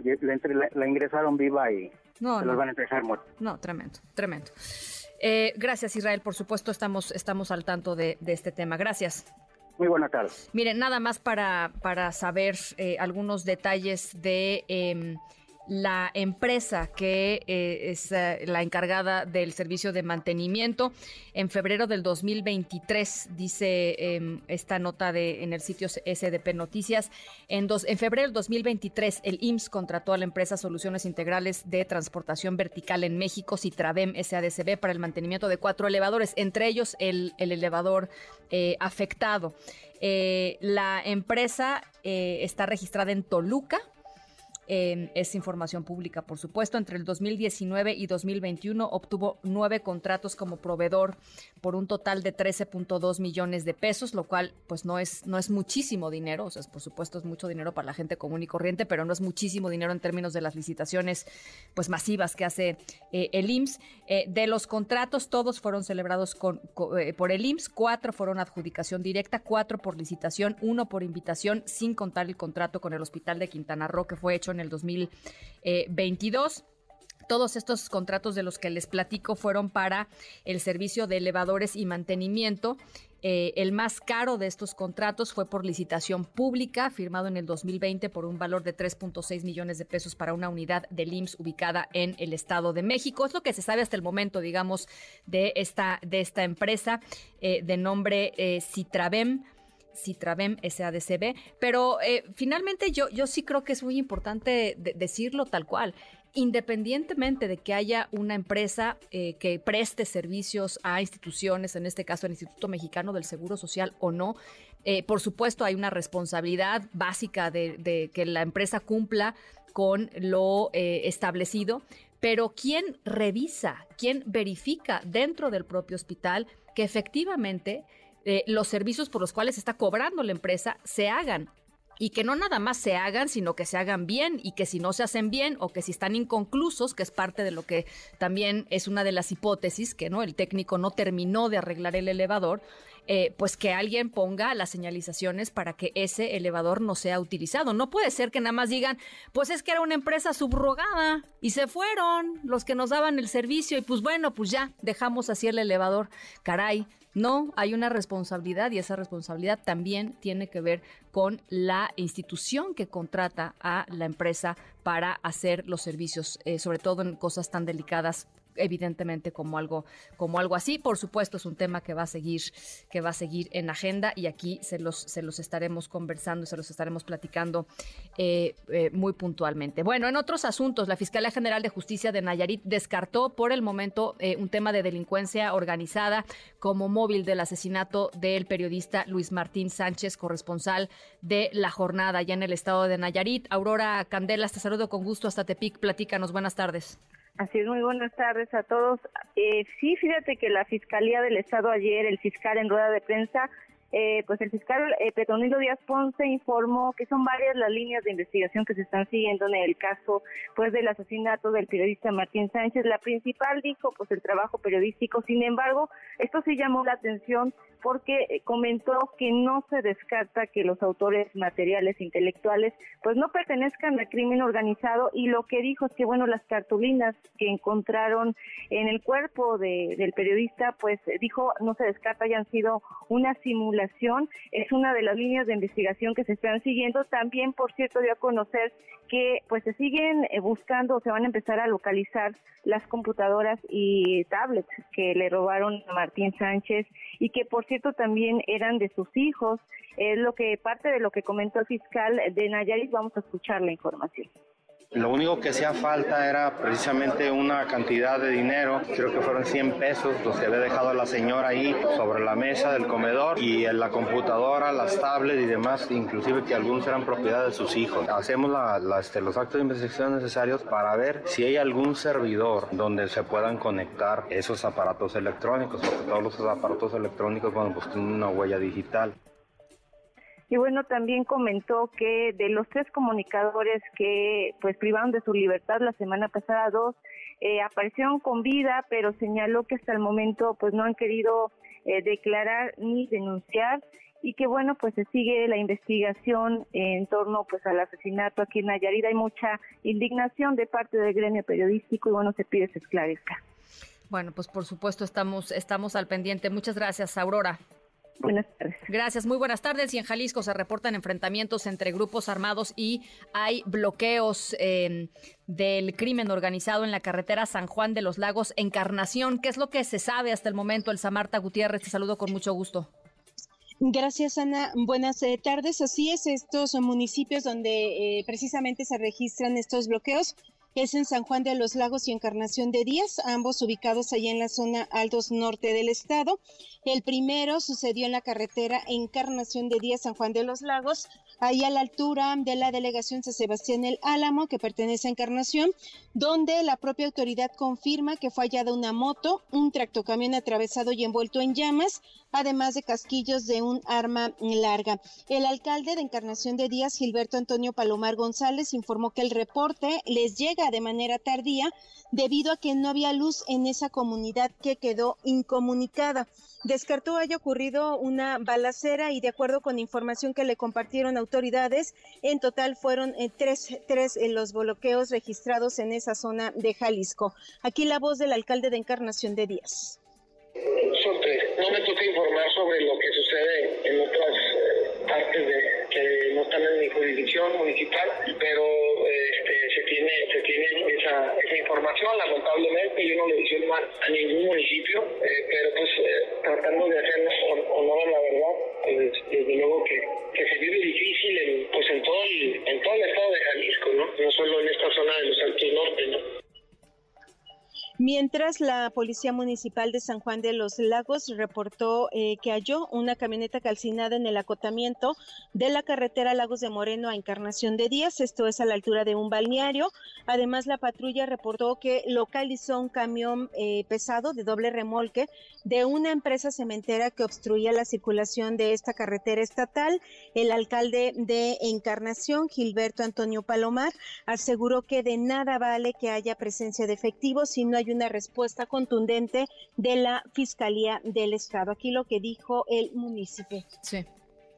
la ingresaron viva y no, se los van a entregar muertos. No, tremendo, tremendo. Eh, gracias, Israel. Por supuesto, estamos, estamos al tanto de, de este tema. Gracias. Muy buena tarde. Miren, nada más para, para saber eh, algunos detalles de em, la empresa que eh, es eh, la encargada del servicio de mantenimiento. En febrero del 2023, dice em, esta nota de, en el sitio SDP Noticias, en, febrero del 2023 el IMSS contrató a la empresa Soluciones Integrales de Transportación Vertical en México, Citravem SADCB, para el mantenimiento de cuatro elevadores, entre ellos el, el elevador eh, afectado. la empresa está registrada en Toluca, es información pública, por supuesto. Entre el 2019 y 2021 obtuvo nueve contratos como proveedor por un total de 13.2 millones de pesos, lo cual pues no es, no es muchísimo dinero, o sea, por supuesto es mucho dinero para la gente común y corriente, pero no es muchísimo dinero en términos de las licitaciones pues masivas que hace eh, el IMSS. Eh, de los contratos, todos fueron celebrados con, eh, por el IMSS, cuatro fueron adjudicación directa, cuatro por licitación, uno por invitación, sin contar el contrato con el Hospital de Quintana Roo que fue hecho en el 2022. Todos estos contratos de los que les platico fueron para el servicio de elevadores y mantenimiento. Eh, el más caro de estos contratos fue por licitación pública, firmado en el 2020 por un valor de 3.6 millones de pesos para una unidad del IMSS ubicada en el Estado de México. Es lo que se sabe hasta el momento, digamos, de esta, de esta empresa eh, de nombre eh, Citravem. Citravem SADCB, pero eh, finalmente yo, yo sí creo que es muy importante decirlo tal cual. Independientemente de que haya una empresa eh, que preste servicios a instituciones, en este caso el Instituto Mexicano del Seguro Social o no, eh, por supuesto hay una responsabilidad básica de, que la empresa cumpla con lo establecido, pero ¿quién revisa, quién verifica dentro del propio hospital que efectivamente eh, los servicios por los cuales está cobrando la empresa se hagan. Y que no nada más se hagan, sino que se hagan bien y que si no se hacen bien o que si están inconclusos, que es parte de lo que también es una de las hipótesis, que no el técnico no terminó de arreglar el elevador, eh, pues que alguien ponga las señalizaciones para que ese elevador no sea utilizado. No puede ser que nada más digan, pues es que era una empresa subrogada y se fueron los que nos daban el servicio y pues bueno, pues ya dejamos así el elevador. Caray, no, hay una responsabilidad y esa responsabilidad también tiene que ver con la institución que contrata a la empresa para hacer los servicios, eh, sobre todo en cosas tan delicadas evidentemente como algo como algo así. Por supuesto es un tema que va a seguir que va a seguir en agenda y aquí se los se los estaremos conversando se los estaremos platicando eh, eh, muy puntualmente. Bueno en otros asuntos la fiscalía general de justicia de Nayarit descartó por el momento eh, un tema de delincuencia organizada como móvil del asesinato del periodista Luis Martín Sánchez corresponsal de la jornada ya en el estado de Nayarit. Aurora Candela te saludo con gusto hasta Tepic. Platícanos. Buenas tardes Así es, muy buenas tardes a todos. Eh, sí, fíjate que la Fiscalía del Estado ayer, el fiscal en rueda de prensa, eh, pues el fiscal eh, Petronilo Díaz Ponce informó que son varias las líneas de investigación que se están siguiendo en el caso pues del asesinato del periodista Martín Sánchez. La principal dijo pues el trabajo periodístico. Sin embargo, esto sí llamó la atención porque eh, comentó que no se descarta que los autores materiales intelectuales pues no pertenezcan al crimen organizado y lo que dijo es que bueno las cartulinas que encontraron en el cuerpo de, del periodista pues dijo no se descarta hayan sido una simulación es una de las líneas de investigación que se están siguiendo. También por cierto dio a conocer que pues se siguen eh, buscando se van a empezar a localizar las computadoras y tablets que le robaron a Martín Sánchez y que por cierto también eran de sus hijos. Es lo que parte de lo que comentó el fiscal de Nayarit. Vamos a escuchar la información. Lo único que hacía falta era precisamente una cantidad de dinero, creo que fueron 100 pesos los que había dejado la señora ahí sobre la mesa del comedor y en la computadora, las tablets y demás, inclusive que algunos eran propiedad de sus hijos. Hacemos este, los actos de investigación necesarios para ver si hay algún servidor donde se puedan conectar esos aparatos electrónicos, porque todos los aparatos electrónicos, bueno, pues tienen una huella digital. Y bueno, también comentó que de los tres comunicadores que pues privaron de su libertad la semana pasada, dos eh, aparecieron con vida, pero señaló que hasta el momento pues no han querido eh, declarar ni denunciar y que bueno pues se sigue la investigación en torno pues al asesinato aquí en Nayarit hay mucha indignación de parte del gremio periodístico y bueno se pide se esclarezca. Bueno pues por supuesto estamos estamos al pendiente muchas gracias Aurora. Buenas tardes. Gracias, muy buenas tardes. Y en Jalisco se reportan enfrentamientos entre grupos armados y hay bloqueos em, del crimen organizado en la carretera San Juan de los Lagos, Encarnación. ¿Qué es lo que se sabe hasta el momento? El Samarta Gutiérrez, te saludo con mucho gusto. Gracias, Ana. Buenas eh, tardes. Así es, estos son municipios donde eh, precisamente se registran estos bloqueos es en San Juan de los Lagos y Encarnación de Díaz, ambos ubicados allá en la zona Altos Norte del estado. El primero sucedió en la carretera Encarnación de Díaz, San Juan de los Lagos, ahí a la altura de la delegación San Sebastián el Álamo, que pertenece a Encarnación, donde la propia autoridad confirma que fue hallada una moto, un tractocamión atravesado y envuelto en llamas, además de casquillos de un arma larga. El alcalde de Encarnación de Díaz, Gilberto Antonio Palomar González, informó que el reporte les llega de manera tardía debido a que no había luz en esa comunidad que quedó incomunicada descartó haya ocurrido una balacera y de acuerdo con información que le compartieron autoridades, en total fueron eh, tres, tres eh, los bloqueos registrados en esa zona de Jalisco. Aquí la voz del alcalde de Encarnación de Díaz. Son. No me toca informar sobre lo que sucede en otras partes de, que no están en mi jurisdicción municipal, pero este, se tiene se tiene esa, esa información. Lamentablemente yo no le hice mal a ningún municipio, eh, pero pues eh, tratando de hacernos honor a la verdad, pues, desde luego que, que se vive difícil en, pues en todo el, en todo el estado de Jalisco, ¿no? No solo en esta zona de los Altos Norte, ¿no? Mientras la Policía Municipal de San Juan de los Lagos reportó eh, que halló una camioneta calcinada en el acotamiento de la carretera Lagos de Moreno a Encarnación de Díaz, esto es a la altura de un balneario. Además, la patrulla reportó que localizó un camión eh, pesado de doble remolque de una empresa cementera que obstruía la circulación de esta carretera estatal. El alcalde de Encarnación, Gilberto Antonio Palomar, aseguró que de nada vale que haya presencia de efectivos si no hay de una respuesta contundente de la Fiscalía del Estado. Aquí lo que dijo el municipio. Sí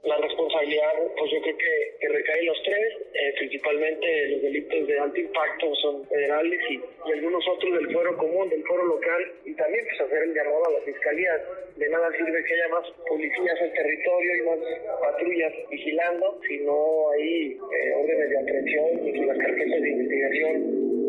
la responsabilidad, pues yo creo que, recae en los tres, eh, principalmente los delitos de alto impacto son federales y, algunos otros del fuero común, del fuero local, y también pues hacer el llamado a la fiscalía. De nada sirve que haya más policías en territorio y más patrullas vigilando, si no hay eh, órdenes de aprehensión y las carpetas de investigación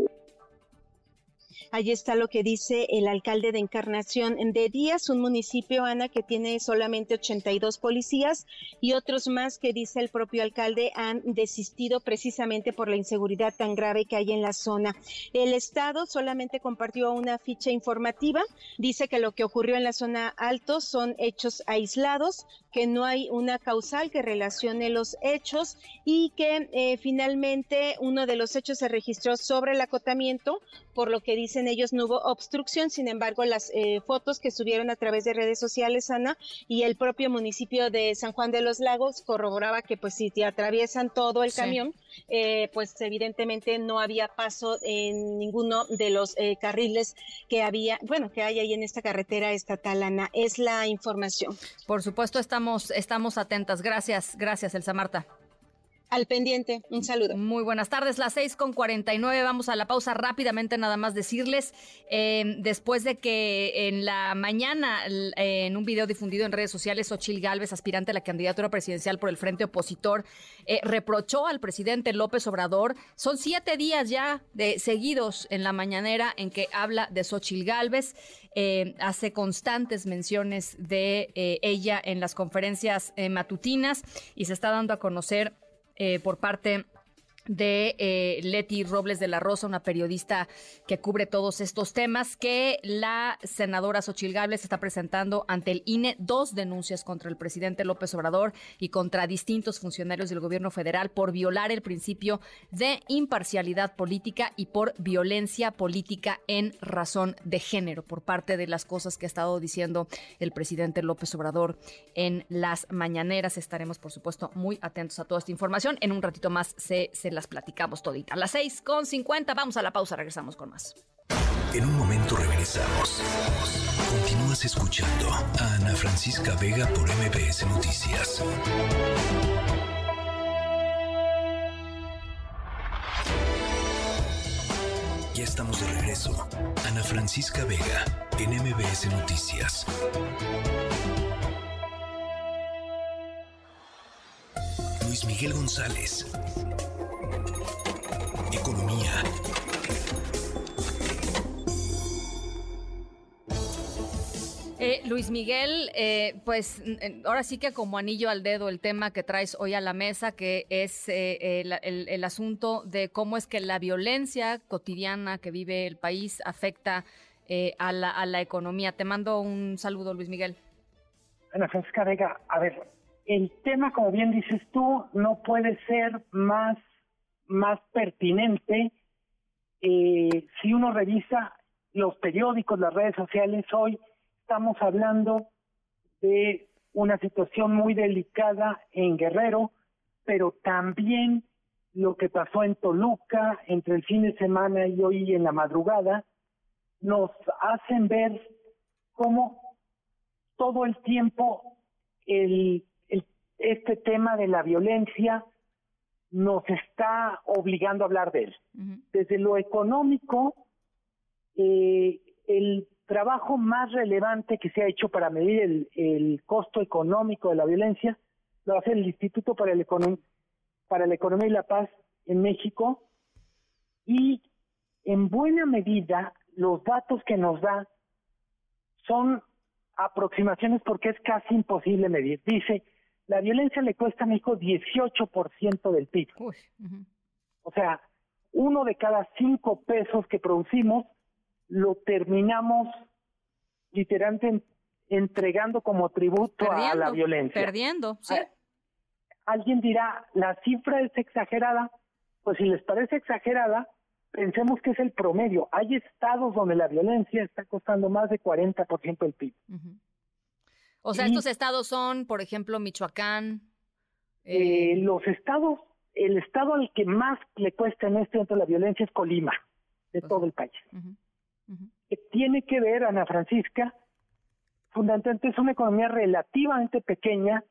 Allí está lo que dice el alcalde de Encarnación de Díaz, un municipio, Ana, que tiene solamente 82 policías y otros más que dice el propio alcalde han desistido precisamente por la inseguridad tan grave que hay en la zona. El Estado solamente compartió una ficha informativa, dice que lo que ocurrió en la zona alto son hechos aislados, que no hay una causal que relacione los hechos y que eh, finalmente uno de los hechos se registró sobre el acotamiento, por lo que dicen ellos no hubo obstrucción, sin embargo las eh, fotos que subieron a través de redes sociales, Ana, y el propio municipio de San Juan de los Lagos corroboraba que pues si te atraviesan todo el camión, eh, pues evidentemente no había paso en ninguno de los carriles que había, bueno, que hay ahí en esta carretera estatal, Ana. Es la información. Por supuesto, estamos estamos, atentas. Gracias, gracias, Elsa Marta. Al pendiente, un saludo. Muy buenas tardes, las seis con 49. Vamos a la pausa rápidamente, nada más decirles, em, después de que en la mañana, en un video difundido en redes sociales, Ochil Gálvez, aspirante a la candidatura presidencial por el Frente Opositor, eh, reprochó al presidente López Obrador. Son siete días ya de seguidos en la mañanera en que habla de Xochil Gálvez. Em, hace constantes menciones de eh, ella en las conferencias eh, matutinas y se está dando a conocer eh, por parte de eh, Leti Robles de la Rosa, una periodista que cubre todos estos temas, que la senadora Xochil Gálvez está presentando ante el INE dos denuncias contra el presidente López Obrador y contra distintos funcionarios del gobierno federal por violar el principio de imparcialidad política y por violencia política en razón de género, por parte de las cosas que ha estado diciendo el presidente López Obrador en las mañaneras. Estaremos, por supuesto, muy atentos a toda esta información. En un ratito más se, se las platicamos toditas. Las 6 con 50, vamos a la pausa, regresamos con más. En un momento regresamos. Continúas escuchando a Ana Francisca Vega por MBS Noticias. Ya estamos de regreso. Ana Francisca Vega en MBS Noticias. Luis Miguel González Economía. Eh, Luis Miguel, eh, pues ahora sí que como anillo al dedo el tema que traes hoy a la mesa, que es eh, el, asunto de cómo es que la violencia cotidiana que vive el país afecta a la, a, la, economía. Te mando un saludo, Luis Miguel. Ana Francisca Vega, a ver, el tema, como bien dices tú, no puede ser más más pertinente eh, si uno revisa los periódicos, las redes sociales hoy, estamos hablando de una situación muy delicada en Guerrero, pero también lo que pasó en Toluca entre el fin de semana y hoy en la madrugada, nos hacen ver cómo todo el tiempo el, este tema de la violencia nos está obligando a hablar de él. Desde lo económico, eh, el trabajo más relevante que se ha hecho para medir el, costo económico de la violencia lo hace el Instituto para, el para la Economía y la Paz en México y en buena medida los datos que nos da son aproximaciones porque es casi imposible medir. Dice, la violencia le cuesta a México 18% del PIB. O sea, uno de cada cinco pesos que producimos lo terminamos literalmente entregando como tributo a la violencia. Perdiendo, sí. Ah, alguien dirá, la cifra es exagerada. Pues si les parece exagerada, pensemos que es el promedio. Hay estados donde la violencia está costando más de 40% del PIB. O sea, estos estados son, por ejemplo, Michoacán. Eh, los estados, el estado al que más le cuesta en este momento la violencia es Colima, de todo el país. que tiene que ver, Ana Francisca, fundamentalmente es una economía relativamente pequeña,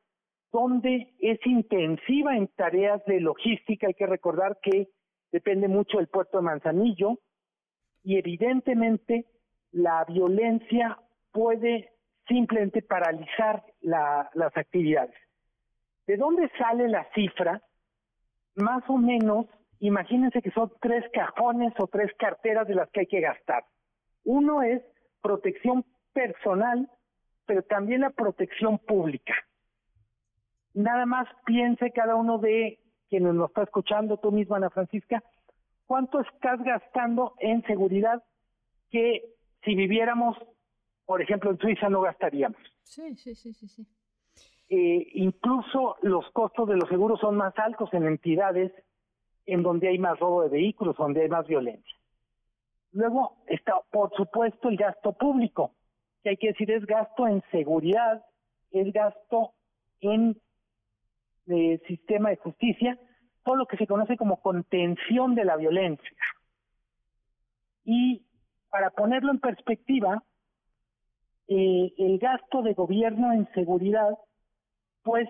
donde es intensiva en tareas de logística. Hay que recordar que depende mucho del puerto de Manzanillo y evidentemente la violencia puede simplemente paralizar las actividades. ¿De dónde sale la cifra? Más o menos, imagínense que son tres cajones o tres carteras de las que hay que gastar. Uno es protección personal, pero también la protección pública. Nada más piense cada uno de quienes nos está escuchando, tú misma, Ana Francisca, cuánto estás gastando en seguridad que si viviéramos, por ejemplo, en Suiza no gastaríamos. Sí, sí, sí, sí. sí. Eh, incluso los costos de los seguros son más altos en entidades en donde hay más robo de vehículos, donde hay más violencia. Luego está, por supuesto, el gasto público, que hay que decir es gasto en seguridad, es gasto en el sistema de justicia, todo lo que se conoce como contención de la violencia. Y para ponerlo en perspectiva, eh, el gasto de gobierno en seguridad, pues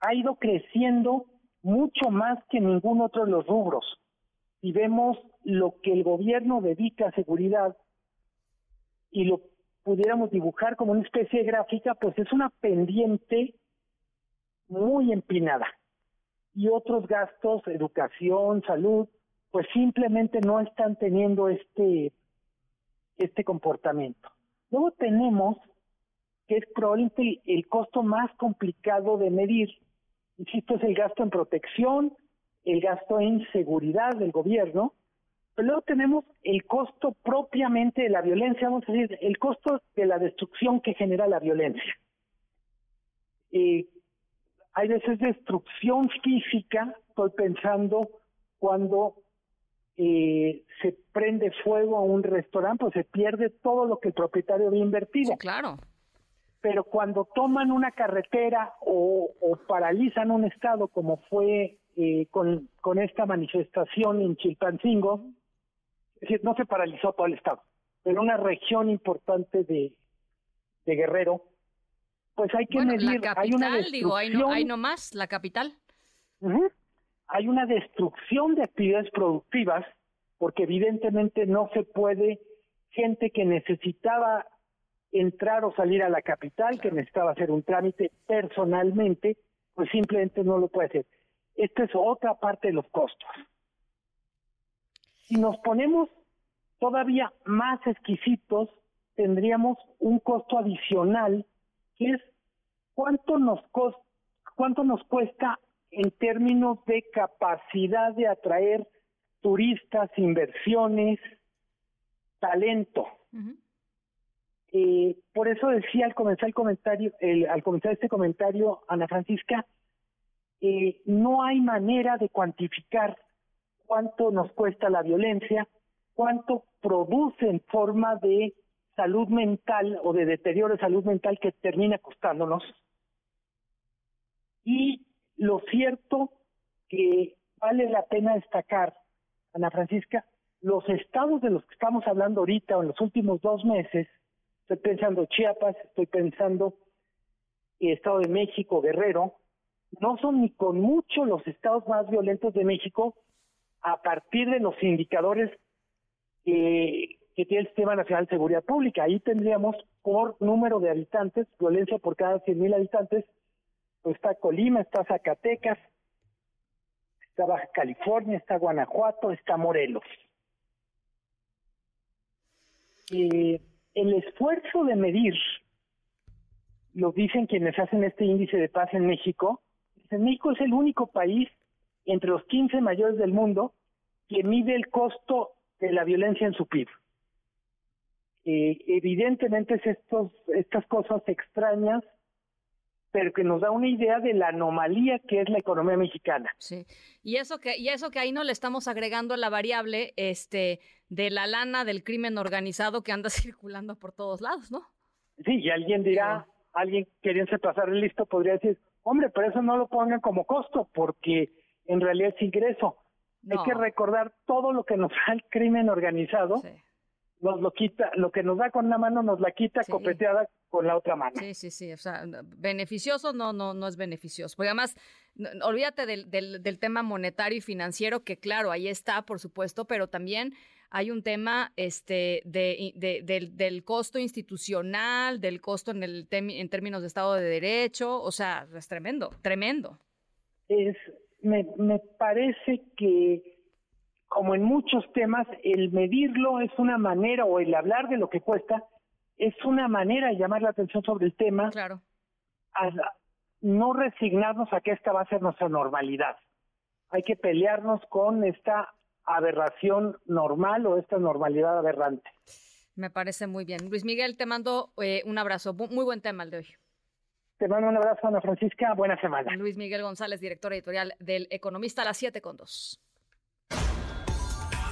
ha ido creciendo mucho más que ningún otro de los rubros. Si vemos lo que el gobierno dedica a seguridad y lo pudiéramos dibujar como una especie de gráfica, pues es una pendiente muy empinada y otros gastos, educación, salud, pues simplemente no están teniendo este, este comportamiento. Luego tenemos que es probablemente el, costo más complicado de medir, insisto, es el gasto en protección, el gasto en seguridad del gobierno, pero luego tenemos el costo propiamente de la violencia, vamos a decir, el costo de la destrucción que genera la violencia. Eh, hay veces destrucción física, estoy pensando cuando eh, se prende fuego a un restaurante, pues se pierde todo lo que el propietario había invertido. claro. Pero cuando toman una carretera o, paralizan un estado, como fue eh, con, con esta manifestación en Chilpancingo, es decir, no se paralizó todo el estado, pero una región importante de, de Guerrero, pues hay que medir. hay una digo, hay no, hay no más, la capital. Hay una destrucción de actividades productivas, porque evidentemente no se puede, gente que necesitaba entrar o salir a la capital, que necesitaba hacer un trámite personalmente, pues simplemente no lo puede hacer. Esta es otra parte de los costos. Si nos ponemos todavía más exquisitos, tendríamos un costo adicional que es cuánto nos, cuánto nos cuesta en términos de capacidad de atraer turistas, inversiones, talento. Eh, por eso decía al comenzar el comentario, al comenzar este comentario, Ana Francisca, eh, no hay manera de cuantificar cuánto nos cuesta la violencia, cuánto produce en forma de salud mental o de deterioro de salud mental que termina costándonos. Y lo cierto que vale la pena destacar, Ana Francisca, los estados de los que estamos hablando ahorita o en los últimos dos meses, estoy pensando Chiapas, estoy pensando Estado de México, Guerrero, no son ni con mucho los estados más violentos de México a partir de los indicadores que que tiene el Sistema Nacional de Seguridad Pública. Ahí tendríamos por número de habitantes, violencia por cada 100.000 habitantes, está Colima, está Zacatecas, está Baja California, está Guanajuato, está Morelos. Eh, el esfuerzo de medir, lo dicen quienes hacen este índice de paz en México, México es el único país entre los 15 mayores del mundo que mide el costo de la violencia en su PIB. Eh, evidentemente es estas cosas extrañas, pero que nos da una idea de la anomalía que es la economía mexicana. Sí, y eso que, y eso que ahí no le estamos agregando la variable este, de la lana del crimen organizado que anda circulando por todos lados, ¿no? Sí, y alguien dirá, alguien queriéndose pasar el listo podría decir, hombre, pero eso no lo pongan como costo, porque en realidad es ingreso. Hay que recordar todo lo que nos da el crimen organizado. Nos lo quita, lo que nos da con una mano nos la quita copeteada con la otra mano. Sí, sí, sí, o sea, beneficioso no, no, no es beneficioso. Porque además, olvídate del, del, del, tema monetario y financiero, que claro, ahí está, por supuesto, pero también hay un tema este, de, de, del, del, costo institucional, del costo en, el en términos de Estado de Derecho, o sea, es tremendo, tremendo. Es, me, me parece que como en muchos temas, el medirlo es una manera, o el hablar de lo que cuesta, es una manera de llamar la atención sobre el tema. Claro. A no resignarnos a que esta va a ser nuestra normalidad. Hay que pelearnos con esta aberración normal o esta normalidad aberrante. Me parece muy bien. Luis Miguel, te mando eh, un abrazo. Muy buen tema el de hoy. Te mando un abrazo, Ana Francisca. Buena semana. Luis Miguel González, director editorial del Economista, a las 7 con 2.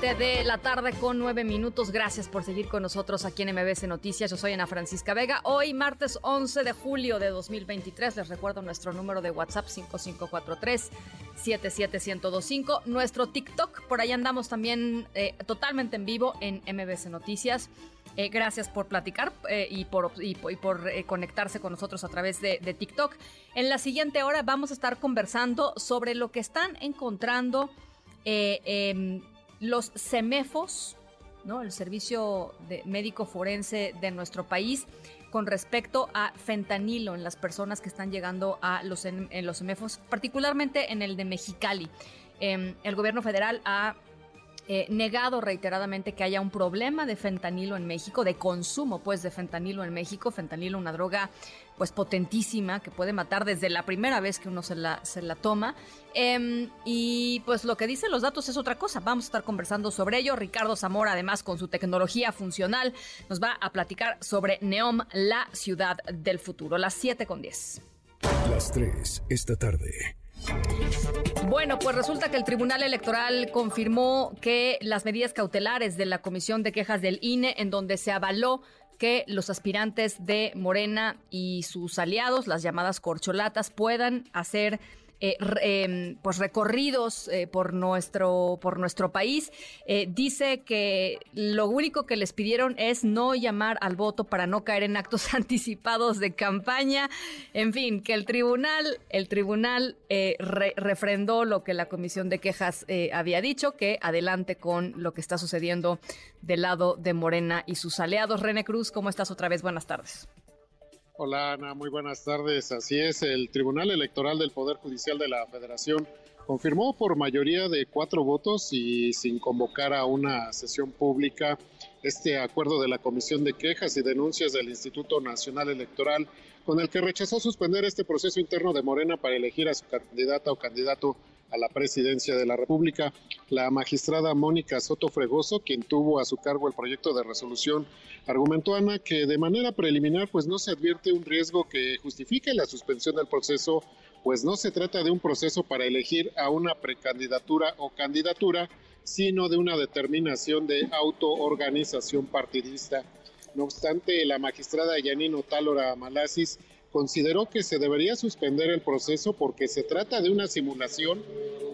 7 de la tarde con 9 minutos. Gracias por seguir con nosotros aquí en MBS Noticias. Yo soy Ana Francisca Vega. Hoy, martes 11 de julio de 2023, les recuerdo nuestro número de WhatsApp 5543-77125. Nuestro TikTok, por ahí andamos también eh, totalmente en vivo en MBS Noticias. Eh, gracias por platicar eh, y por, y, por conectarse con nosotros a través de, de TikTok. En la siguiente hora vamos a estar conversando sobre lo que están encontrando em, los CEMEFOS, ¿no? el servicio de médico forense de nuestro país, con respecto a fentanilo en las personas que están llegando a los, en, los CEMEFOS, particularmente en el de Mexicali. Em, el gobierno federal ha eh, negado reiteradamente que haya un problema de fentanilo en México, de consumo pues de fentanilo en México. Fentanilo, una droga pues potentísima que puede matar desde la primera vez que uno se la, se la toma. Em, y pues lo que dicen los datos es otra cosa. Vamos a estar conversando sobre ello. Ricardo Zamora, además con su tecnología funcional, nos va a platicar sobre Neom, la ciudad del futuro. Las 7 con 10. Las 3 esta tarde. Bueno, pues resulta que el Tribunal Electoral confirmó que las medidas cautelares de la Comisión de Quejas del INE, en donde se avaló que los aspirantes de Morena y sus aliados, las llamadas corcholatas, puedan hacer eh, em, pues recorridos eh, por nuestro por nuestro país eh, dice que lo único que les pidieron es no llamar al voto para no caer en actos anticipados de campaña. En fin que el tribunal el tribunal refrendó lo que la comisión de quejas había dicho que adelante con lo que está sucediendo del lado de Morena y sus aliados. René Cruz cómo estás otra vez buenas tardes Hola Ana, muy buenas tardes. Así es, el Tribunal Electoral del Poder Judicial de la Federación confirmó por mayoría de cuatro votos y sin convocar a una sesión pública este acuerdo de la Comisión de Quejas y Denuncias del Instituto Nacional Electoral con el que rechazó suspender este proceso interno de Morena para elegir a su candidata o candidato a la presidencia de la República. La magistrada Mónica Soto Fregoso, quien tuvo a su cargo el proyecto de resolución, argumentó Ana que de manera preliminar pues no se advierte un riesgo que justifique la suspensión del proceso, pues no se trata de un proceso para elegir a una precandidatura o candidatura, sino de una determinación de autoorganización partidista. No obstante, la magistrada Yanino Tálora Malasis consideró que se debería suspender el proceso porque se trata de una simulación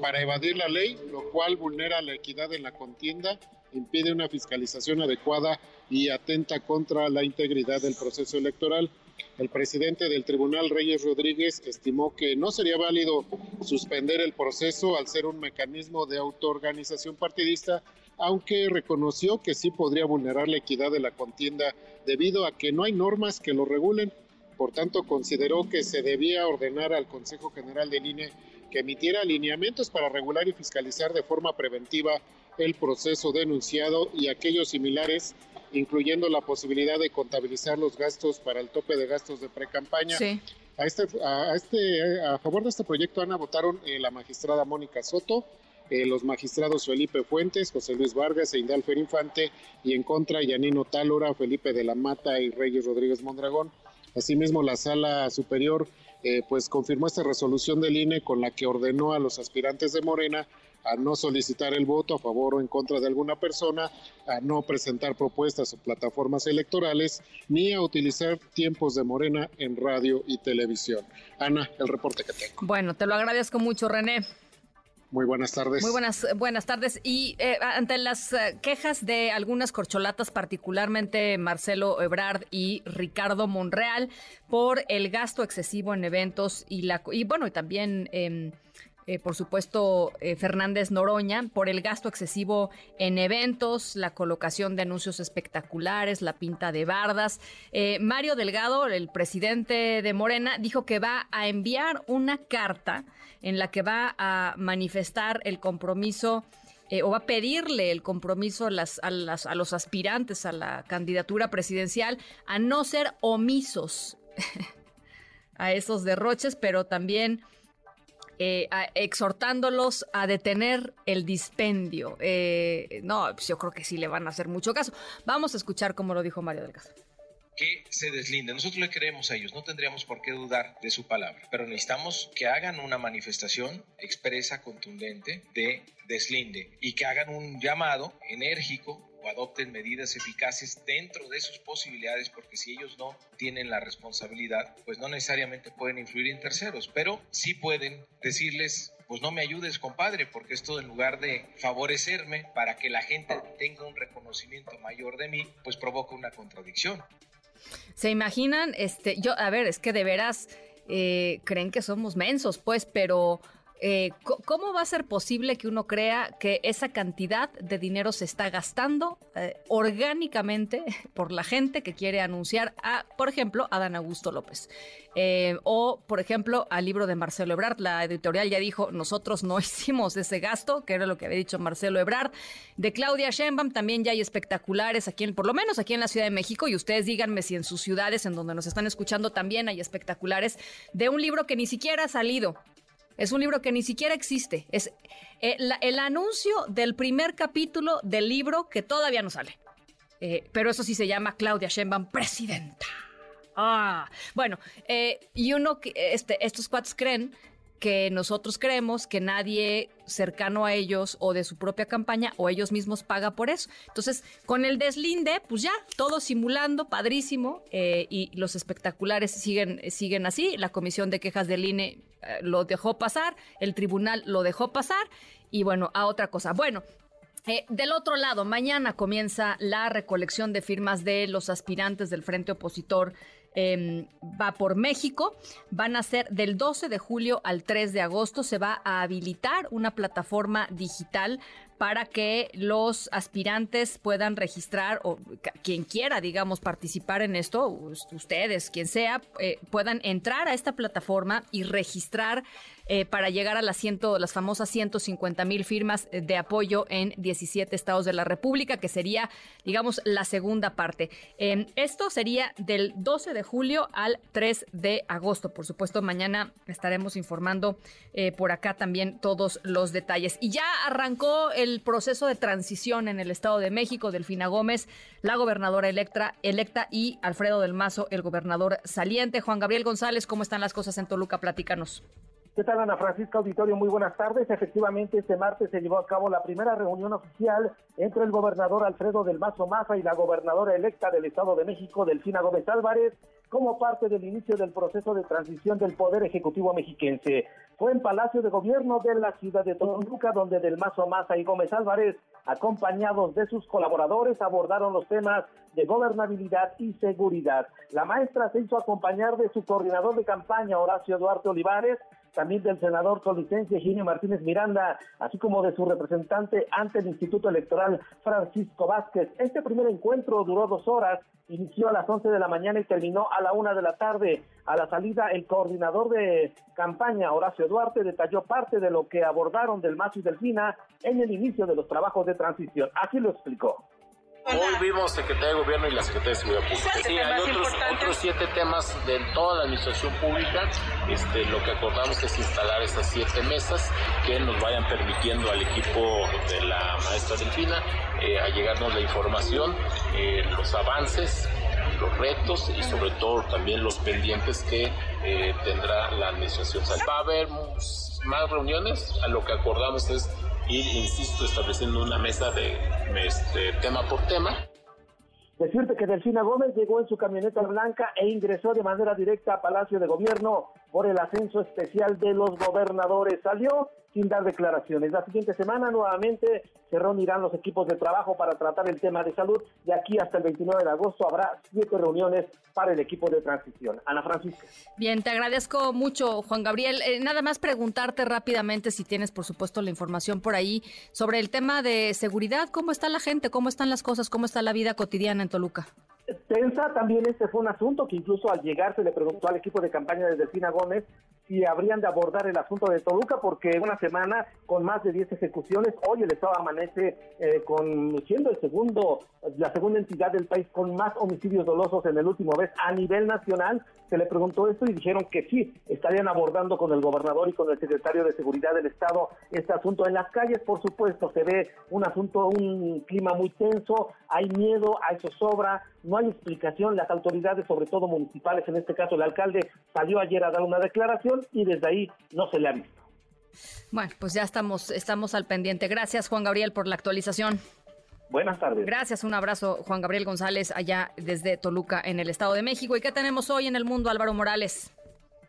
para evadir la ley, lo cual vulnera la equidad en la contienda, impide una fiscalización adecuada y atenta contra la integridad del proceso electoral. El presidente del tribunal, Reyes Rodríguez, estimó que no sería válido suspender el proceso al ser un mecanismo de autoorganización partidista, aunque reconoció que sí podría vulnerar la equidad de la contienda debido a que no hay normas que lo regulen por tanto, consideró que se debía ordenar al Consejo General del INE que emitiera alineamientos para regular y fiscalizar de forma preventiva el proceso denunciado y aquellos similares, incluyendo la posibilidad de contabilizar los gastos para el tope de gastos de precampaña. Sí. A, este, a, este, a favor de este proyecto, Ana, votaron eh, la magistrada Mónica Soto, eh, los magistrados Felipe Fuentes, José Luis Vargas e Indalfer Infante, y en contra Yanino Tálora, Felipe de la Mata y Reyes Rodríguez Mondragón. Asimismo, la sala superior eh, pues confirmó esta resolución del INE con la que ordenó a los aspirantes de Morena a no solicitar el voto a favor o en contra de alguna persona, a no presentar propuestas o plataformas electorales, ni a utilizar tiempos de Morena en radio y televisión. Ana, el reporte que tengo. Bueno, te lo agradezco mucho, René. Muy buenas tardes. Muy buenas, buenas tardes. Y eh, ante las eh, quejas de algunas corcholatas, particularmente Marcelo Ebrard y Ricardo Monreal, por el gasto excesivo en eventos y la y bueno, y también em, eh, por supuesto, eh, Fernández Noroña, por el gasto excesivo en eventos, la colocación de anuncios espectaculares, la pinta de bardas. Eh, Mario Delgado, el presidente de Morena, dijo que va a enviar una carta en la que va a manifestar el compromiso o va a pedirle el compromiso a los aspirantes a la candidatura presidencial a no ser omisos a esos derroches, pero también eh, exhortándolos a detener el dispendio. Eh, no, pues yo creo que sí le van a hacer mucho caso. Vamos a escuchar cómo lo dijo Mario Delgado que se deslinde. Nosotros le creemos a ellos, no tendríamos por qué dudar de su palabra, pero necesitamos que hagan una manifestación expresa, contundente de deslinde y que hagan un llamado enérgico o adopten medidas eficaces dentro de sus posibilidades, porque si ellos no tienen la responsabilidad, pues no necesariamente pueden influir en terceros, pero sí pueden decirles pues no me ayudes, compadre, porque esto en lugar de favorecerme para que la gente tenga un reconocimiento mayor de mí, pues provoca una contradicción. ¿Se imaginan? Este, yo, a ver, es que de veras eh, creen que somos mensos, pues, pero eh, ¿Cómo va a ser posible que uno crea que esa cantidad de dinero se está gastando eh, orgánicamente por la gente que quiere anunciar a, por ejemplo, a Dan Augusto López? Eh, o, por ejemplo, al libro de Marcelo Ebrard. La editorial ya dijo, nosotros no hicimos ese gasto, que era lo que había dicho Marcelo Ebrard. De Claudia Sheinbaum también ya hay espectaculares aquí, en, por lo menos aquí en la Ciudad de México, y ustedes díganme si en sus ciudades, en donde nos están escuchando, también hay espectaculares de un libro que ni siquiera ha salido es un libro que ni siquiera existe. Es eh, el anuncio del primer capítulo del libro que todavía no sale. Eh, pero eso sí se llama Claudia Sheinbaum, presidenta. Ah, bueno, eh, y uno, este, estos cuates creen que nosotros creemos que nadie cercano a ellos o de su propia campaña o ellos mismos paga por eso. Entonces, con el deslinde, pues ya, todo simulando, padrísimo, y los espectaculares siguen, siguen así. La comisión de quejas del INE lo dejó pasar, el tribunal lo dejó pasar, y bueno, a otra cosa. Bueno, eh, del otro lado, mañana comienza la recolección de firmas de los aspirantes del Frente Opositor Em, va por México. Van a ser del 12 de julio al 3 de agosto. Se va a habilitar una plataforma digital para que los aspirantes puedan registrar o quien quiera, digamos, participar en esto, ustedes, quien sea, eh, puedan entrar a esta plataforma y registrar eh, para llegar a las, ciento, las famosas 150 mil firmas de apoyo en 17 estados de la República, que sería, digamos, la segunda parte. Em, esto sería del 12 de julio al 3 de agosto. Por supuesto, mañana estaremos informando eh, por acá también todos los detalles. Y ya arrancó el proceso de transición en el Estado de México. Delfina Gómez, la gobernadora electa, electa y Alfredo del Mazo, el gobernador saliente. Juan Gabriel González, ¿cómo están las cosas en Toluca? Platícanos. ¿Qué tal, Ana Francisca Auditorio? Muy buenas tardes. Efectivamente, este martes se llevó a cabo la primera reunión oficial entre el gobernador Alfredo del Mazo Maza y la gobernadora electa del Estado de México, Delfina Gómez Álvarez, como parte del inicio del proceso de transición del Poder Ejecutivo mexiquense. Fue en Palacio de Gobierno de la ciudad de Toluca, donde Del Mazo Maza y Gómez Álvarez, acompañados de sus colaboradores, abordaron los temas de gobernabilidad y seguridad. La maestra se hizo acompañar de su coordinador de campaña, Horacio Duarte Olivares, también del senador colicense Ginio Martínez Miranda, así como de su representante ante el Instituto Electoral, Francisco Vázquez. Este primer encuentro duró dos horas, inició a las 11 de la mañana y terminó a la una de la tarde. A la salida, el coordinador de campaña, Horacio Duarte, detalló parte de lo que abordaron del Mazo y Delfina en el inicio de los trabajos de transición. Así lo explicó. Hoy vimos Secretaría de Gobierno y la Secretaría de Seguridad Pública. Sí, hay otros, otros, siete temas de toda la administración pública. Este, lo que acordamos es instalar estas siete mesas que nos vayan permitiendo al equipo de la maestra Delfina eh, a llegarnos la información, eh, los avances los retos y sobre todo también los pendientes que eh, tendrá la administración. Va a haber más reuniones, a lo que acordamos es ir, insisto, estableciendo una mesa de este, tema por tema. Decirte que Delfina Gómez llegó en su camioneta blanca e ingresó de manera directa a Palacio de Gobierno por el ascenso especial de los gobernadores. Salió sin dar declaraciones. La siguiente semana nuevamente se reunirán los equipos de trabajo para tratar el tema de salud y aquí hasta el 29 de agosto habrá siete reuniones para el equipo de transición. Ana Francisca. Bien, te agradezco mucho, Juan Gabriel. Eh, nada más preguntarte rápidamente si tienes, por supuesto, la información por ahí sobre el tema de seguridad. ¿Cómo está la gente? ¿Cómo están las cosas? ¿Cómo está la vida cotidiana en Toluca? Tensa también este fue un asunto que incluso al llegar se le preguntó al equipo de campaña de Delfina Gómez si habrían de abordar el asunto de Toluca porque una semana con más de 10 ejecuciones, hoy el Estado amanece eh, con siendo el segundo la segunda entidad del país con más homicidios dolosos en el último mes a nivel nacional. Se le preguntó esto y dijeron que sí, estarían abordando con el gobernador y con el secretario de Seguridad del Estado este asunto. En las calles, por supuesto, se ve un asunto, un clima muy tenso, hay miedo, hay zozobra, no hay explicación. Las autoridades, sobre todo municipales, en este caso el alcalde, salió ayer a dar una declaración y desde ahí no se le ha visto. Bueno, pues ya estamos, estamos al pendiente. Gracias, Juan Gabriel, por la actualización. Buenas tardes. Gracias, un abrazo, Juan Gabriel González, allá desde Toluca, en el Estado de México. ¿Y qué tenemos hoy en el mundo, Álvaro Morales?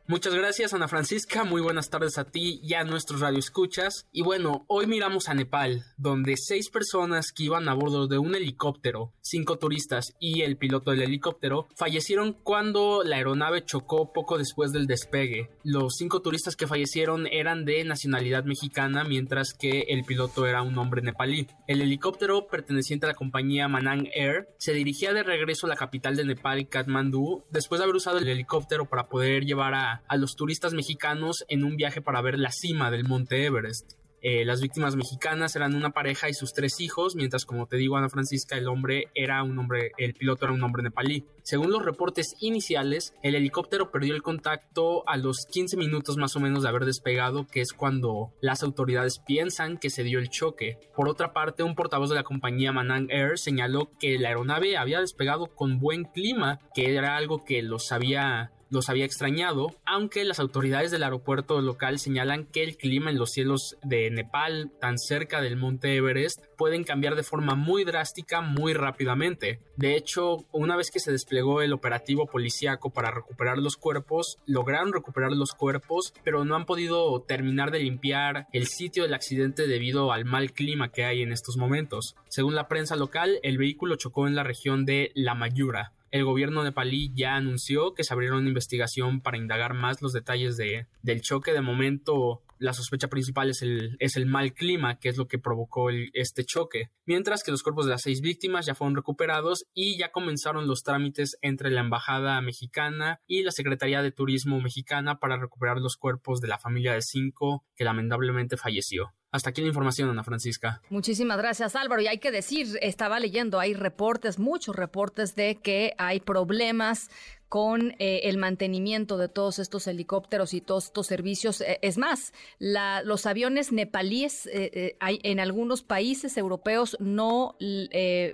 Muchas gracias, Ana Francisca. Muy buenas tardes a ti y a nuestros radioescuchas. Y bueno, hoy miramos a Nepal, donde seis personas que iban a bordo de un helicóptero, cinco turistas y el piloto del helicóptero, fallecieron cuando la aeronave chocó poco después del despegue. Los cinco turistas que fallecieron eran de nacionalidad mexicana, mientras que el piloto era un hombre nepalí. El helicóptero, perteneciente a la compañía Manang Air, se dirigía de regreso a la capital de Nepal, Kathmandú, después de haber usado el helicóptero para poder llevar a a, los turistas mexicanos en un viaje para ver la cima del Monte Everest. Eh, las víctimas mexicanas eran una pareja y sus tres hijos, mientras como te digo Ana Francisca, el hombre era un hombre, el piloto era un hombre nepalí. Según los reportes iniciales, el helicóptero perdió el contacto a los 15 minutos más o menos de haber despegado, que es cuando las autoridades piensan que se dio el choque. Por otra parte, un portavoz de la compañía Manang Air señaló que la aeronave había despegado con buen clima, que era algo que los había los había extrañado, aunque las autoridades del aeropuerto local señalan que el clima en los cielos de Nepal, tan cerca del monte Everest, pueden cambiar de forma muy drástica muy rápidamente. De hecho, una vez que se desplegó el operativo policíaco para recuperar los cuerpos, lograron recuperar los cuerpos, pero no han podido terminar de limpiar el sitio del accidente debido al mal clima que hay en estos momentos. Según la prensa local, el vehículo chocó en la región de La Mayura, el gobierno nepalí ya anunció que se abrieron una investigación para indagar más los detalles de, del choque. De momento, la sospecha principal es el, es el mal clima, que es lo que provocó este choque. Mientras que los cuerpos de las seis víctimas ya fueron recuperados y ya comenzaron los trámites entre la Embajada mexicana y la Secretaría de Turismo mexicana para recuperar los cuerpos de la familia de cinco que lamentablemente falleció. Hasta aquí la información, Ana Francisca. Muchísimas gracias, Álvaro. Y hay que decir, estaba leyendo, hay reportes, muchos reportes de que hay problemas con eh, el mantenimiento de todos estos helicópteros y todos estos servicios. Eh, es más, los aviones nepalíes eh, hay, en algunos países europeos no,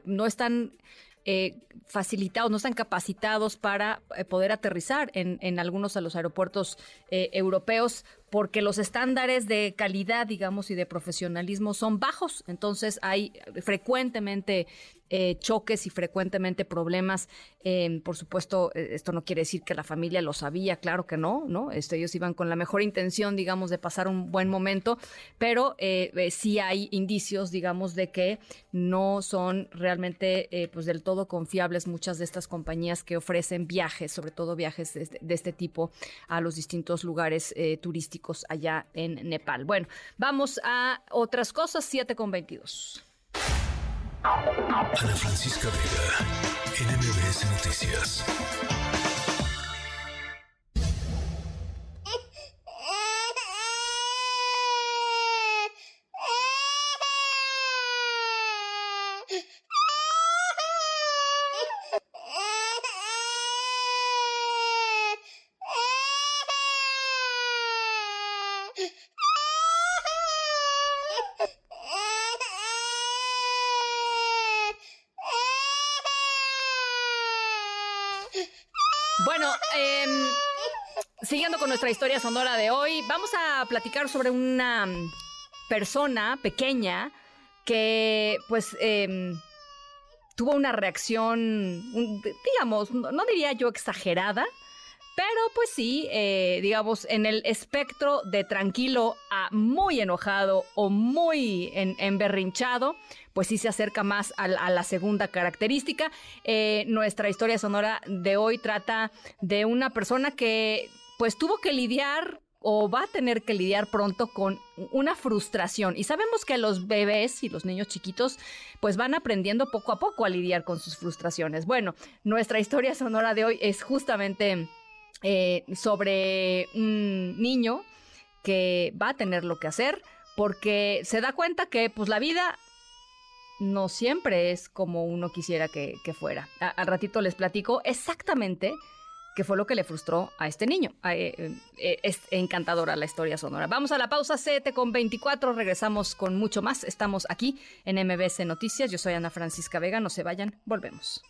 no están facilitados, no están capacitados para poder aterrizar en algunos de los aeropuertos europeos porque los estándares de calidad, digamos, y de profesionalismo son bajos. Entonces hay frecuentemente eh, choques y frecuentemente problemas. Em, por supuesto, eh, esto no quiere decir que la familia lo sabía, claro que no, ¿no? Esto, ellos iban con la mejor intención, digamos, de pasar un buen momento, pero eh, sí hay indicios, digamos, de que no son realmente pues del todo confiables muchas de estas compañías que ofrecen viajes, sobre todo viajes de, de este tipo a los distintos lugares turísticos allá en Nepal. Bueno, vamos a otras cosas, 7 con 22. Ana Francisca Vega, NMBS Noticias. Nuestra historia sonora de hoy, vamos a platicar sobre una persona pequeña que pues em, tuvo una reacción, digamos, no, diría yo exagerada, pero pues sí, eh, digamos, en el espectro de tranquilo a muy enojado o muy emberrinchado, pues sí se acerca más a, la segunda característica. Eh, nuestra historia sonora de hoy trata de una persona que pues tuvo que lidiar o va a tener que lidiar pronto con una frustración. Y sabemos que los bebés y los niños chiquitos pues van aprendiendo poco a poco a lidiar con sus frustraciones. Bueno, nuestra historia sonora de hoy es justamente eh, sobre un niño que va a tener lo que hacer porque se da cuenta que pues la vida no siempre es como uno quisiera que, fuera. al ratito les platico exactamente que fue lo que le frustró a este niño. Eh, eh, es encantadora la historia sonora. Vamos a la pausa 7 con 24, regresamos con mucho más. Estamos aquí en MBC Noticias. Yo soy Ana Francisca Vega, no se vayan, volvemos.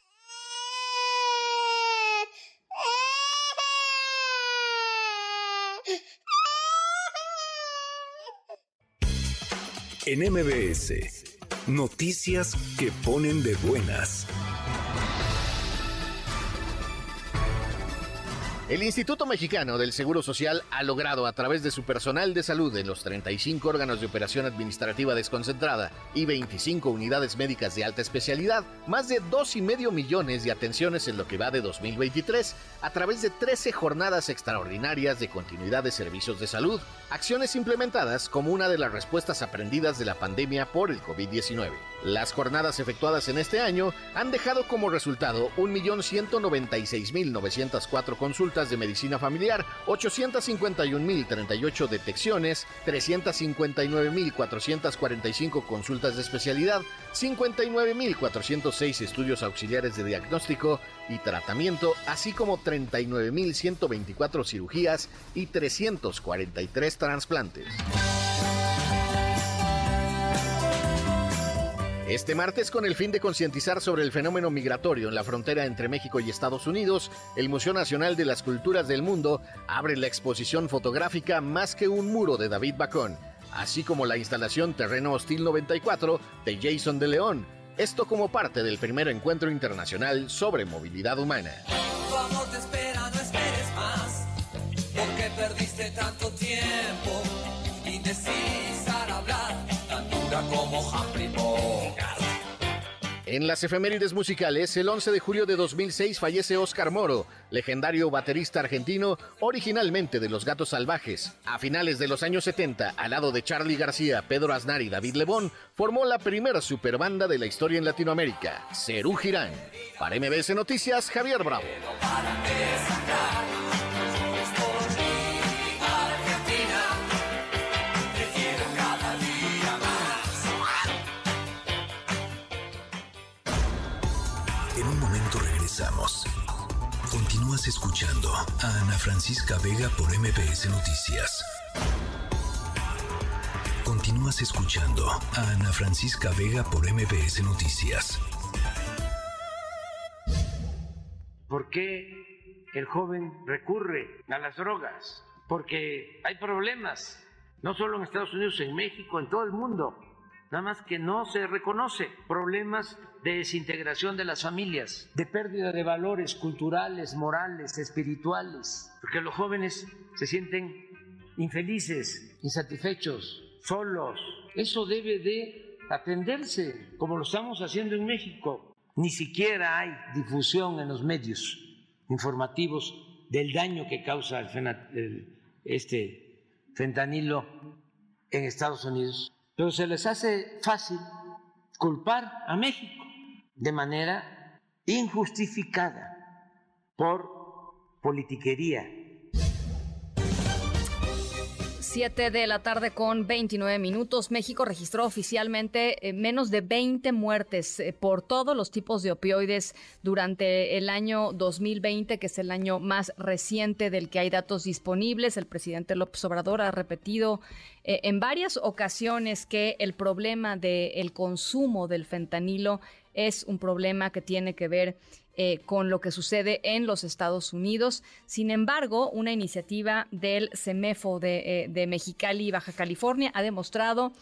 En MBS, noticias que ponen de buenas. El Instituto Mexicano del Seguro Social ha logrado a través de su personal de salud en los 35 órganos de operación administrativa desconcentrada y 25 unidades médicas de alta especialidad más de 2,5 millones de atenciones en lo que va de 2023 a través de 13 jornadas extraordinarias de continuidad de servicios de salud, acciones implementadas como una de las respuestas aprendidas de la pandemia por el COVID-19. Las jornadas efectuadas en este año han dejado como resultado 1.196.904 consultas de medicina familiar, 851.038 detecciones, 359.445 consultas de especialidad, 59.406 estudios auxiliares de diagnóstico y tratamiento, así como 39.124 cirugías y 343 trasplantes. Este martes, con el fin de concientizar sobre el fenómeno migratorio en la frontera entre México y Estados Unidos, el Museo Nacional de las Culturas del Mundo abre la exposición fotográfica Más que un muro de David Bacón, así como la instalación Terreno Hostil 94 de Jason de León, esto como parte del primer encuentro internacional sobre movilidad humana. porque perdiste tanto dura como en las efemérides musicales, el 11 de julio de 2006 fallece Oscar Moro, legendario baterista argentino, originalmente de Los Gatos Salvajes. A finales de los años 70, al lado de Charlie García, Pedro Aznar y David Lebón, formó la primera superbanda de la historia en Latinoamérica, Cerú Girán. Para MBS Noticias, Javier Bravo. Continúas escuchando a Ana Francisca Vega por MPS Noticias. Continúas escuchando a Ana Francisca Vega por MPS Noticias. ¿Por qué el joven recurre a las drogas? Porque hay problemas, no solo en Estados Unidos, en México, en todo el mundo nada más que no se reconoce problemas de desintegración de las familias, de pérdida de valores culturales, morales, espirituales, porque los jóvenes se sienten infelices, insatisfechos, solos. Eso debe de atenderse, como lo estamos haciendo en México. Ni siquiera hay difusión en los medios informativos del daño que causa el, este fentanilo en Estados Unidos pero se les hace fácil culpar a México de manera injustificada por politiquería 7 de la tarde con 29 minutos. México registró oficialmente eh, menos de 20 muertes eh, por todos los tipos de opioides durante el año 2020, que es el año más reciente del que hay datos disponibles. El presidente López Obrador ha repetido eh, en varias ocasiones que el problema del consumo del fentanilo es un problema que tiene que ver eh, con lo que sucede en los Estados Unidos. Sin embargo, una iniciativa del CEMEFO de, eh, de Mexicali, Baja California, ha demostrado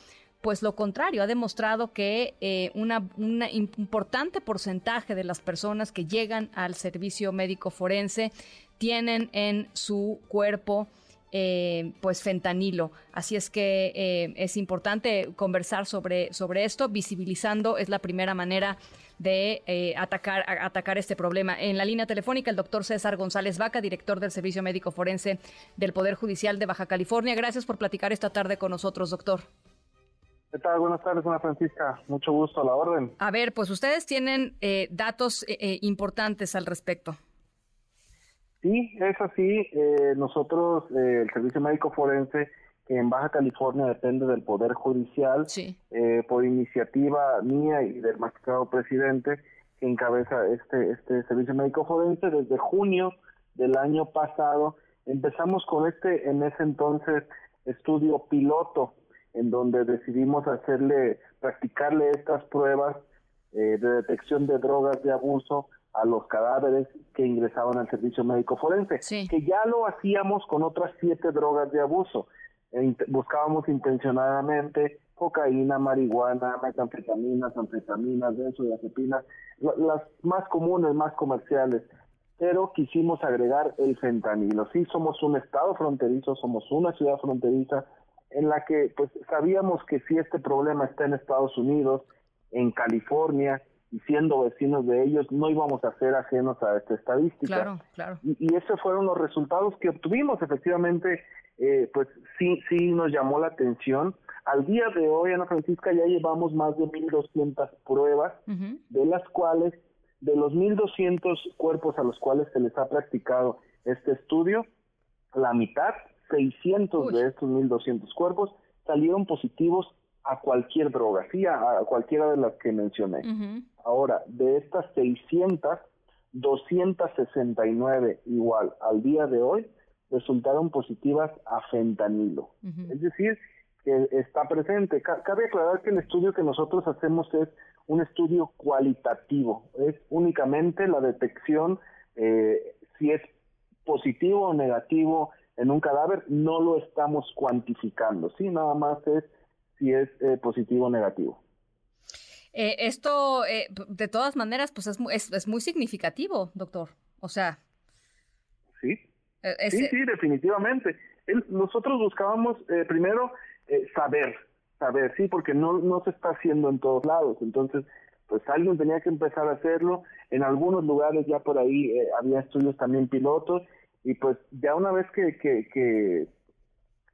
pues lo contrario, ha demostrado que eh, una, un importante porcentaje de las personas que llegan al servicio médico forense tienen en su cuerpo eh, pues fentanilo. Así es que eh, es importante conversar sobre, sobre esto, visibilizando es la primera manera de atacar, atacar este problema. En la línea telefónica, el doctor César González Vaca, director del Servicio Médico Forense del Poder Judicial de Baja California. Gracias por platicar esta tarde con nosotros, doctor. ¿Qué tal? Buenas tardes, Ana Francisca. Mucho gusto a la orden. A ver, pues ustedes tienen eh, datos eh, eh, importantes al respecto. Sí, es así. nosotros, el Servicio Médico Forense, que en Baja California depende del Poder Judicial, por iniciativa mía y del magistrado presidente que encabeza este, este Servicio Médico Forense, desde junio del año pasado empezamos con este, en ese entonces, estudio piloto en donde decidimos hacerle, practicarle estas pruebas eh, de detección de drogas de abuso a los cadáveres que ingresaban al servicio médico forense, que ya lo hacíamos con otras siete drogas de abuso. E buscábamos intencionadamente cocaína, marihuana, metanfetaminas, anfetaminas, benzodiazepinas, las más comunes, más comerciales, pero quisimos agregar el fentanilo. Sí, somos un estado fronterizo, somos una ciudad fronteriza, en la que pues sabíamos que si este problema está en Estados Unidos, en California, y siendo vecinos de ellos, no íbamos a ser ajenos a esta estadística. Claro, claro. Y, esos fueron los resultados que obtuvimos. Efectivamente, eh, pues sí, sí nos llamó la atención. Al día de hoy, Ana Francisca, ya llevamos más de 1.200 pruebas, de las cuales, de los 1.200 cuerpos a los cuales se les ha practicado este estudio, la mitad 600 de estos 1.200 cuerpos salieron positivos a cualquier droga, sí, a, cualquiera de las que mencioné. Ahora, de estas 600, 269 igual al día de hoy resultaron positivas a fentanilo. Es decir, que está presente. Cabe aclarar que el estudio que nosotros hacemos es un estudio cualitativo, es únicamente la detección eh, si es positivo o negativo en un cadáver no lo estamos cuantificando, sí, nada más es si es eh, positivo o negativo. Eh, esto, eh, de todas maneras, pues es, es, es, muy significativo, doctor. O sea. Sí. sí, sí, definitivamente. nosotros buscábamos primero saber, saber, sí, porque no, no se está haciendo en todos lados. Entonces, pues alguien tenía que empezar a hacerlo. En algunos lugares ya por ahí había estudios también pilotos y pues ya una vez que, que,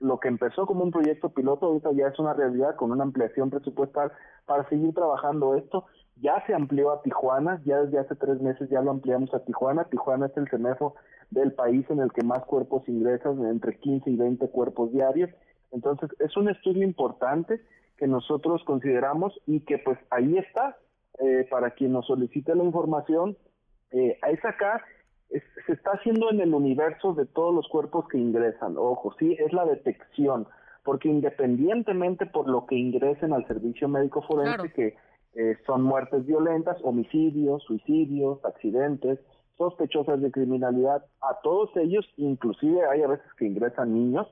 lo que empezó como un proyecto piloto ahorita ya es una realidad con una ampliación presupuestal para seguir trabajando esto. Ya se amplió a Tijuana, ya desde hace tres meses ya lo ampliamos a Tijuana. Tijuana es el CEMEFO del país en el que más cuerpos ingresan, entre 15 y 20 cuerpos diarios. Entonces es un estudio importante que nosotros consideramos y que pues ahí está eh, para quien nos solicite la información. Eh, es acá se está haciendo en el universo de todos los cuerpos que ingresan. Ojo, sí, es la detección, porque independientemente por lo que ingresen al servicio médico forense, que eh, son muertes violentas, homicidios, suicidios, accidentes, sospechosas de criminalidad, a todos ellos, inclusive hay a veces que ingresan niños,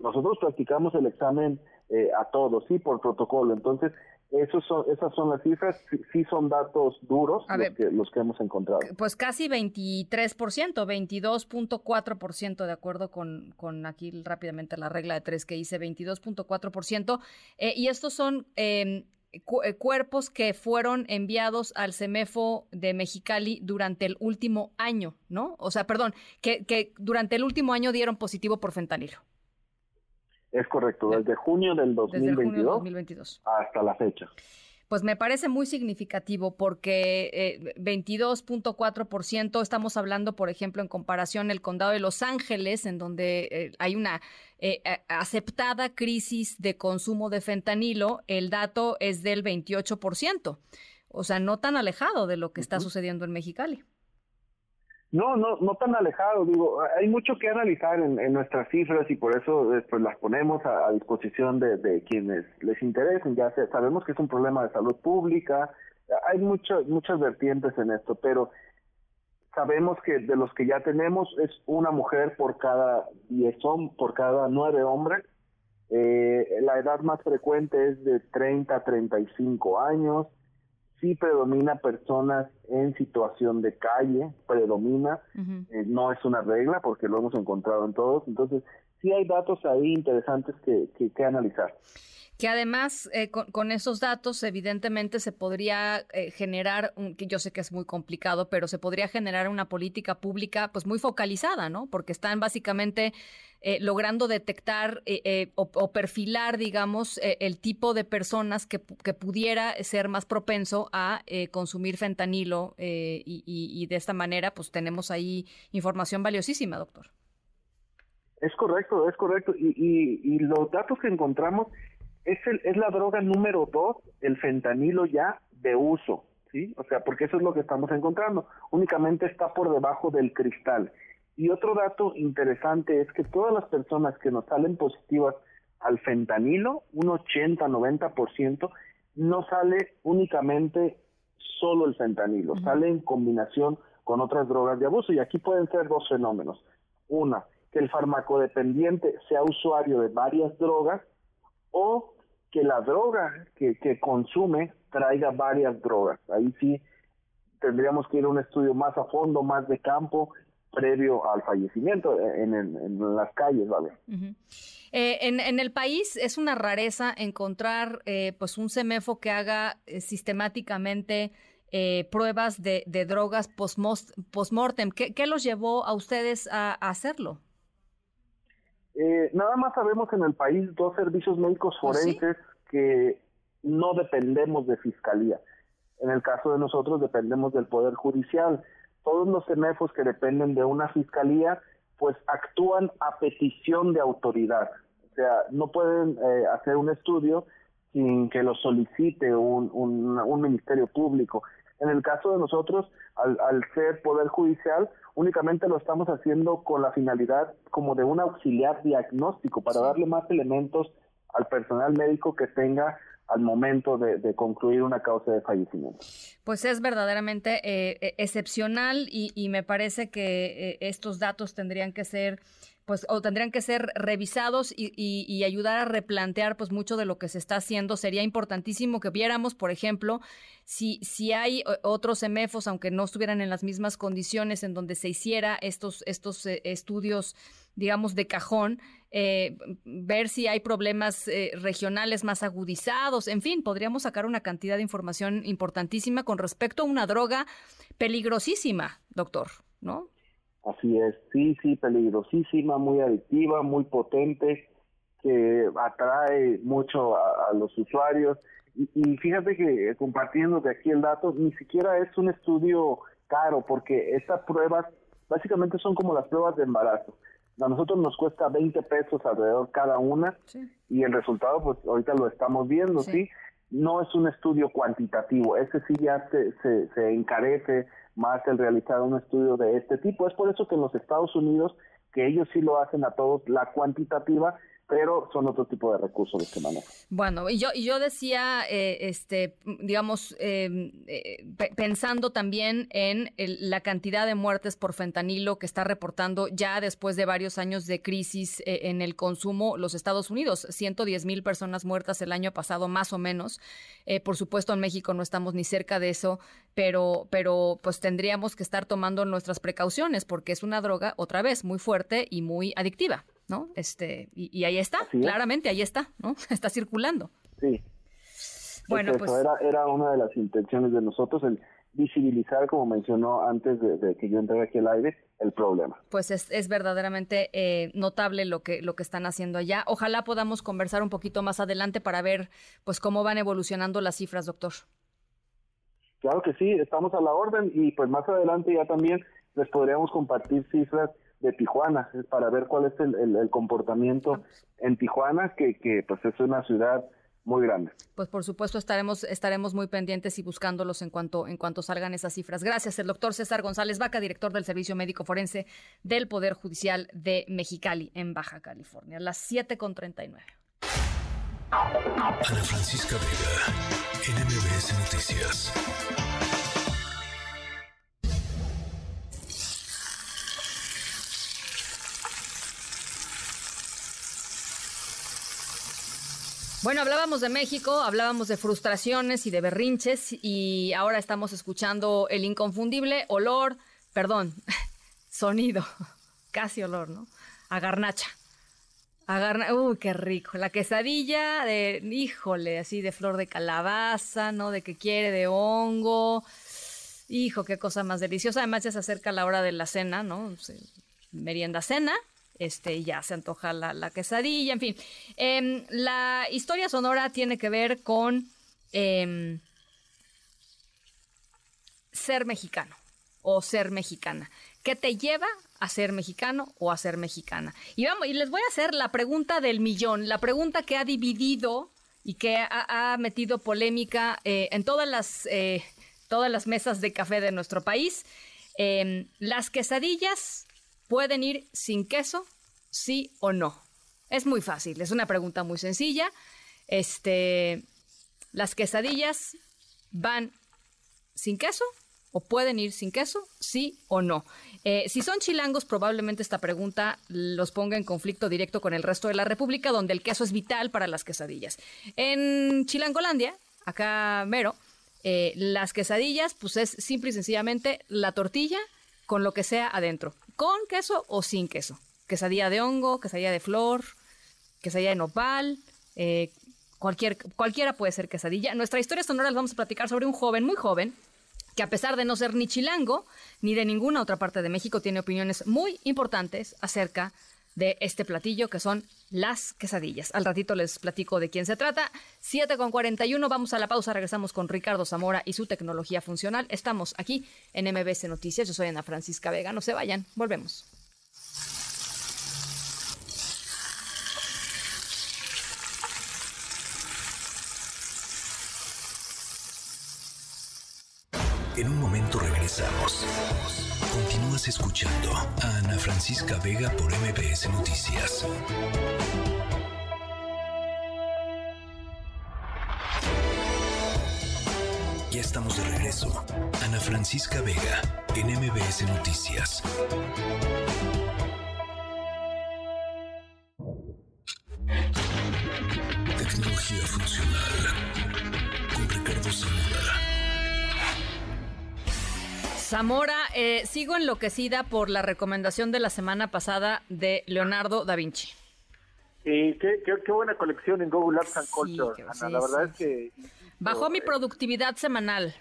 nosotros practicamos el examen eh, a todos, sí, por protocolo. Entonces, esos son, esas son las cifras, sí, son datos duros los, que, los que hemos encontrado. Pues casi 23%, 22.4% de acuerdo con, con aquí rápidamente la regla de tres que hice, 22.4%. Eh, y estos son em, eh, cuerpos que fueron enviados al CEMEFO de Mexicali durante el último año, ¿no? O sea, perdón, que, que durante el último año dieron positivo por fentanilo. Es correcto, desde junio del 2022, hasta la fecha. Pues me parece muy significativo porque eh, 22.4% estamos hablando, por ejemplo, en comparación el condado de Los Ángeles, en donde eh, hay una eh, aceptada crisis de consumo de fentanilo, el dato es del 28%. O sea, no tan alejado de lo que está sucediendo en Mexicali. No, no, no tan alejado. Digo, hay mucho que analizar en, nuestras cifras y por eso pues, las ponemos a, disposición de, quienes les interesen. Ya sabemos que es un problema de salud pública, hay muchas muchas vertientes en esto, pero sabemos que de los que ya tenemos es una mujer por cada diez por cada nueve hombres. Eh, la edad más frecuente es de 30 a 35 años. Sí predomina personas en situación de calle, predomina. Eh, no es una regla porque lo hemos encontrado en todos. Entonces, sí hay datos ahí interesantes que, que, analizar que además eh, con, esos datos evidentemente se podría eh, generar, que yo sé que es muy complicado, pero se podría generar una política pública pues muy focalizada, ¿no? Porque están básicamente eh, logrando detectar o, perfilar, digamos, el tipo de personas que, que, pudiera ser más propenso a consumir fentanilo y, de esta manera pues tenemos ahí información valiosísima, doctor. Es correcto, es correcto. Y, y los datos que encontramos es, el, es la droga número dos, el fentanilo ya de uso, ¿sí? O sea, porque eso es lo que estamos encontrando. Únicamente está por debajo del cristal. Y otro dato interesante es que todas las personas que nos salen positivas al fentanilo, un 80-90%, no sale únicamente solo el fentanilo, sale en combinación con otras drogas de abuso. Y aquí pueden ser dos fenómenos. Una, que el farmacodependiente sea usuario de varias drogas o que la droga que, consume traiga varias drogas. Ahí sí tendríamos que ir a un estudio más a fondo, más de campo, previo al fallecimiento en, en, las calles, ¿vale? Eh, en, en, el país es una rareza encontrar eh, pues un CEMEFO que haga eh, sistemáticamente pruebas de, drogas post-mortem. ¿Qué, ¿Qué, los llevó a ustedes a hacerlo? Eh, nada más sabemos en el país dos servicios médicos ¿Ah, forenses que no dependemos de fiscalía. En el caso de nosotros dependemos del Poder Judicial. Todos los CEMEFOS que dependen de una fiscalía, pues actúan a petición de autoridad. O sea, no pueden eh, hacer un estudio sin que lo solicite un, un, un ministerio público. En el caso de nosotros, al, al ser Poder Judicial, únicamente lo estamos haciendo con la finalidad como de un auxiliar diagnóstico para darle más elementos al personal médico que tenga al momento de, concluir una causa de fallecimiento. Pues es verdaderamente eh, e, excepcional y, y, me parece que eh, estos datos tendrían que ser pues o tendrían que ser revisados y, ayudar a replantear pues mucho de lo que se está haciendo. Sería importantísimo que viéramos, por ejemplo, si, si hay eh, otros semefos, aunque no estuvieran en las mismas condiciones, en donde se hiciera estos, estos eh, estudios, digamos, de cajón, eh, ver si hay problemas regionales más agudizados, en fin, podríamos sacar una cantidad de información importantísima con respecto a una droga peligrosísima, doctor, ¿no? Así es, sí, sí, peligrosísima, muy adictiva, muy potente, que atrae mucho a, los usuarios. Y, fíjate que compartiendo de aquí el dato, ni siquiera es un estudio caro, porque estas pruebas básicamente son como las pruebas de embarazo. A nosotros nos cuesta 20 pesos alrededor cada una y el resultado, pues ahorita lo estamos viendo, ¿sí? No es un estudio cuantitativo, ese sí ya se, se, se encarece más el realizar un estudio de este tipo. Es por eso que en los Estados Unidos, que ellos sí lo hacen a todos, la cuantitativa pero son otro tipo de recursos los que manejan. Bueno, y yo, y yo decía, eh, este, digamos, em, eh, pensando también en la cantidad de muertes por fentanilo que está reportando ya después de varios años de crisis eh, en el consumo los Estados Unidos, 110 mil personas muertas el año pasado, más o menos. por supuesto, en México no estamos ni cerca de eso, pero, pero pues tendríamos que estar tomando nuestras precauciones porque es una droga, otra vez, muy fuerte y muy adictiva. ¿No? Este, y, ahí está, claramente ahí está, ¿no? Está circulando. Sí. Bueno, pues era, era una de las intenciones de nosotros, el visibilizar, como mencionó antes de, que yo entrara aquí al aire, el problema. Pues es, es verdaderamente eh, notable lo que, lo que están haciendo allá. Ojalá podamos conversar un poquito más adelante para ver pues cómo van evolucionando las cifras, doctor. Claro que sí, estamos a la orden y pues más adelante ya también les podríamos compartir cifras de Tijuana, para ver cuál es el, comportamiento en Tijuana, que, que pues es una ciudad muy grande. Pues por supuesto estaremos estaremos muy pendientes y buscándolos en cuanto en cuanto salgan esas cifras. Gracias, el doctor César González Vaca, director del Servicio Médico Forense del Poder Judicial de Mexicali en Baja California. Las 7 con 39. Ana Francisca Vega, NMBS Noticias. Bueno, hablábamos de México, hablábamos de frustraciones y de berrinches y ahora estamos escuchando el inconfundible olor, perdón, sonido, casi olor, ¿no? A garnacha. A uy, qué rico. La quesadilla de, híjole, así de flor de calabaza, ¿no? De que quiere, de hongo. Hijo, qué cosa más deliciosa. Además ya se acerca la hora de la cena, ¿no? Merienda cena este, ya se antoja la, quesadilla, en fin. Em, la historia sonora tiene que ver con em, ser mexicano o ser mexicana. ¿Qué te lleva a ser mexicano o a ser mexicana? Y, vamos, y les voy a hacer la pregunta del millón, la pregunta que ha dividido y que ha, metido polémica eh, en todas las, eh, todas las mesas de café de nuestro país. Em, las quesadillas ¿Pueden ir sin queso? ¿Sí o no? Es muy fácil, es una pregunta muy sencilla. Este, ¿Las quesadillas van sin queso o pueden ir sin queso? ¿Sí o no? Eh, si son chilangos, probablemente esta pregunta los ponga en conflicto directo con el resto de la República, donde el queso es vital para las quesadillas. En Chilangolandia, acá mero, eh, las quesadillas, pues es simple y sencillamente la tortilla con lo que sea adentro con queso o sin queso. Quesadilla de hongo, quesadilla de flor, quesadilla de nopal, eh, cualquier, cualquiera puede ser quesadilla. Nuestra historia sonora la vamos a platicar sobre un joven, muy joven, que a pesar de no ser ni chilango ni de ninguna otra parte de México, tiene opiniones muy importantes acerca de este platillo que son las quesadillas. Al ratito les platico de quién se trata. 7 con 41, vamos a la pausa, regresamos con Ricardo Zamora y su tecnología funcional. Estamos aquí en MBC Noticias, yo soy Ana Francisca Vega, no se vayan, volvemos. En un momento regresamos. Continúas escuchando a Ana Francisca Vega por MBS Noticias. Ya estamos de regreso. Ana Francisca Vega en MBS Noticias. Tecnología funcional con Ricardo Zamora. Zamora, eh, sigo enloquecida por la recomendación de la semana pasada de Leonardo da Vinci. qué, qué, buena colección en Google Arts and Culture, Ana. la verdad es que... Bajó mi productividad semanal.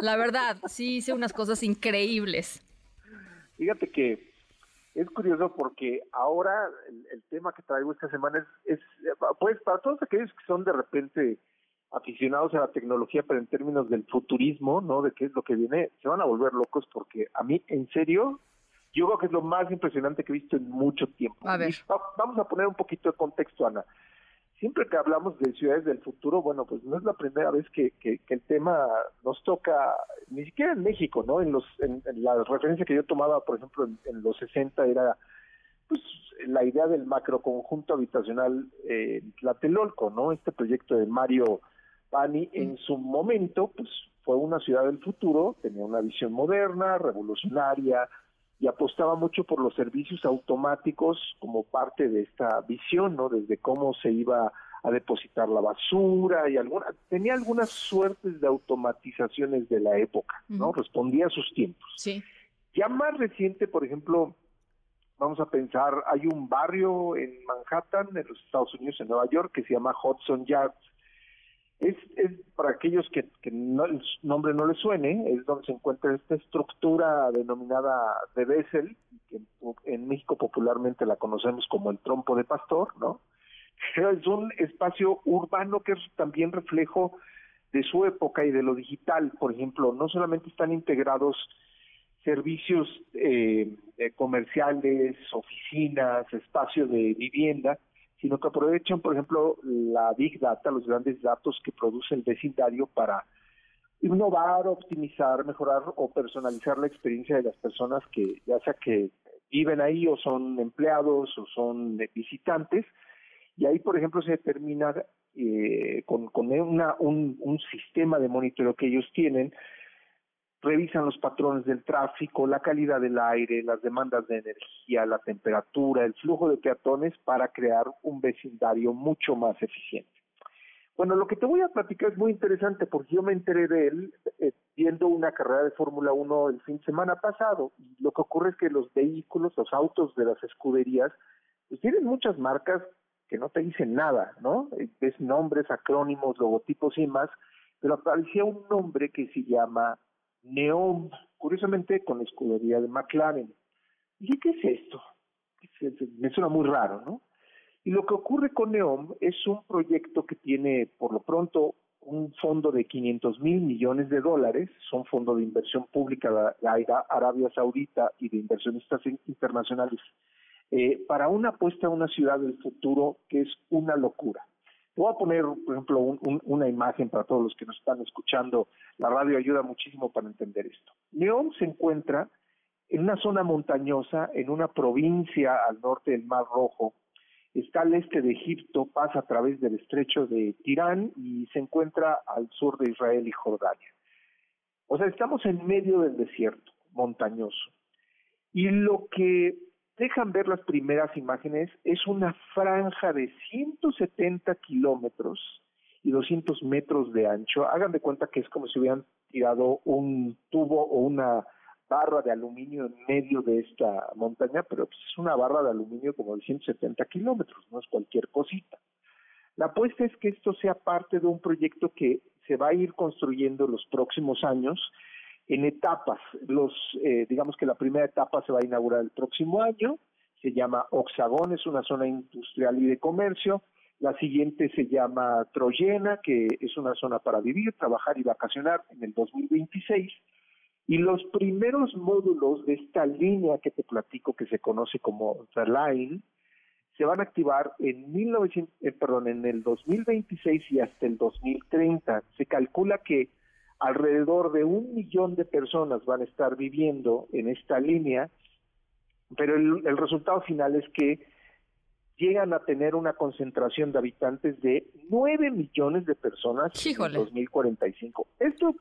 La verdad, sí hice unas cosas increíbles. Fíjate que es curioso porque ahora el, tema que traigo esta semana es, es, pues para todos aquellos que son de repente aficionados a la tecnología, pero en términos del futurismo, ¿no? De qué es lo que viene, se van a volver locos porque a mí, en serio, yo creo que es lo más impresionante que he visto en mucho tiempo. A ver. vamos a poner un poquito de contexto, Ana. Siempre que hablamos de ciudades del futuro, bueno, pues no es la primera vez que, que, el tema nos toca, ni siquiera en México, ¿no? En, los, en, la referencia que yo tomaba, por ejemplo, en, los 60 era pues la idea del macroconjunto habitacional eh, en Tlatelolco, ¿no? Este proyecto de Mario Pani en su momento pues fue una ciudad del futuro, tenía una visión moderna, revolucionaria y apostaba mucho por los servicios automáticos como parte de esta visión, ¿no? Desde cómo se iba a depositar la basura y alguna tenía algunas suertes de automatizaciones de la época, ¿no? Respondía a sus tiempos. Sí. Ya más reciente, por ejemplo, vamos a pensar, hay un barrio en Manhattan, en los Estados Unidos, en Nueva York, que se llama Hudson Yards, es, es para aquellos que, que no, el nombre no les suene, es donde se encuentra esta estructura denominada de Bessel, que en, México popularmente la conocemos como el trompo de pastor, ¿no? Es un espacio urbano que es también reflejo de su época y de lo digital, por ejemplo, no solamente están integrados servicios eh, comerciales, oficinas, espacios de vivienda, sino que aprovechan, por ejemplo, la Big Data, los grandes datos que produce el vecindario para innovar, optimizar, mejorar o personalizar la experiencia de las personas que ya sea que viven ahí o son empleados o son visitantes. Y ahí, por ejemplo, se determina eh, con, una, un, un sistema de monitoreo que ellos tienen, revisan los patrones del tráfico, la calidad del aire, las demandas de energía, la temperatura, el flujo de peatones para crear un vecindario mucho más eficiente. Bueno, lo que te voy a platicar es muy interesante porque yo me enteré de él eh, viendo una carrera de Fórmula 1 el fin de semana pasado. Lo que ocurre es que los vehículos, los autos de las escuderías, pues tienen muchas marcas que no te dicen nada, ¿no? Ves nombres, acrónimos, logotipos y más, pero aparecía un nombre que se llama Neom, curiosamente con escudería de McLaren. Y ¿qué es esto? Me suena muy raro, ¿no? Y lo que ocurre con NEOM es un proyecto que tiene, por lo pronto, un fondo de 500 mil millones de dólares, son fondos de inversión pública de Arabia Saudita y de inversionistas internacionales, eh, para una apuesta a una ciudad del futuro que es una locura. Voy a poner, por ejemplo, una imagen para todos los que nos están escuchando. La radio ayuda muchísimo para entender esto. Neom se encuentra en una zona montañosa, en una provincia al norte del Mar Rojo. Está al este de Egipto, pasa a través del estrecho de Tirán y se encuentra al sur de Israel y Jordania. O sea, estamos en medio del desierto montañoso. Y lo que dejan ver las primeras imágenes, es una franja de 170 kilómetros y 200 metros de ancho. Hagan de cuenta que es como si hubieran tirado un tubo o una barra de aluminio en medio de esta montaña, pero pues, es una barra de aluminio como de 170 kilómetros, no es cualquier cosita. La apuesta es que esto sea parte de un proyecto que se va a ir construyendo en los próximos años en etapas. Los, eh, digamos que la primera etapa se va a inaugurar el próximo año, se llama Oxagón, es una zona industrial y de comercio. La siguiente se llama Troyena, que es una zona para vivir, trabajar y vacacionar en el 2026. Y los primeros módulos de esta línea que te platico, que se conoce como The Line, se van a activar en, 1900, eh, perdón, en el 2026 y hasta el 2030. Se calcula que alrededor de un millón de personas van a estar viviendo en esta línea, pero el, resultado final es que llegan a tener una concentración de habitantes de 9 millones de personas en 2045. Esto,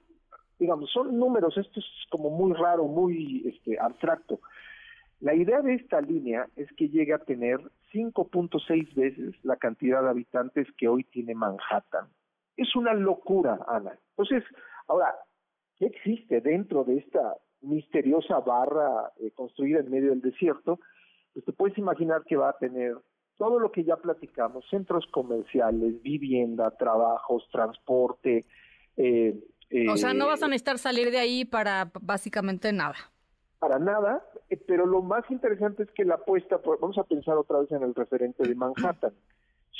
digamos, son números, esto es como muy raro, muy este, abstracto. La idea de esta línea es que llegue a tener 5.6 veces la cantidad de habitantes que hoy tiene Manhattan. Es una locura, Ana. Entonces, Ahora, ¿qué existe dentro de esta misteriosa barra eh, construida en medio del desierto? Pues te puedes imaginar que va a tener todo lo que ya platicamos, centros comerciales, vivienda, trabajos, transporte. Eh, o sea, no vas a eh, necesitar salir de ahí para básicamente nada. Para nada, pero lo más interesante es que la apuesta, vamos a pensar otra vez en el referente de Manhattan.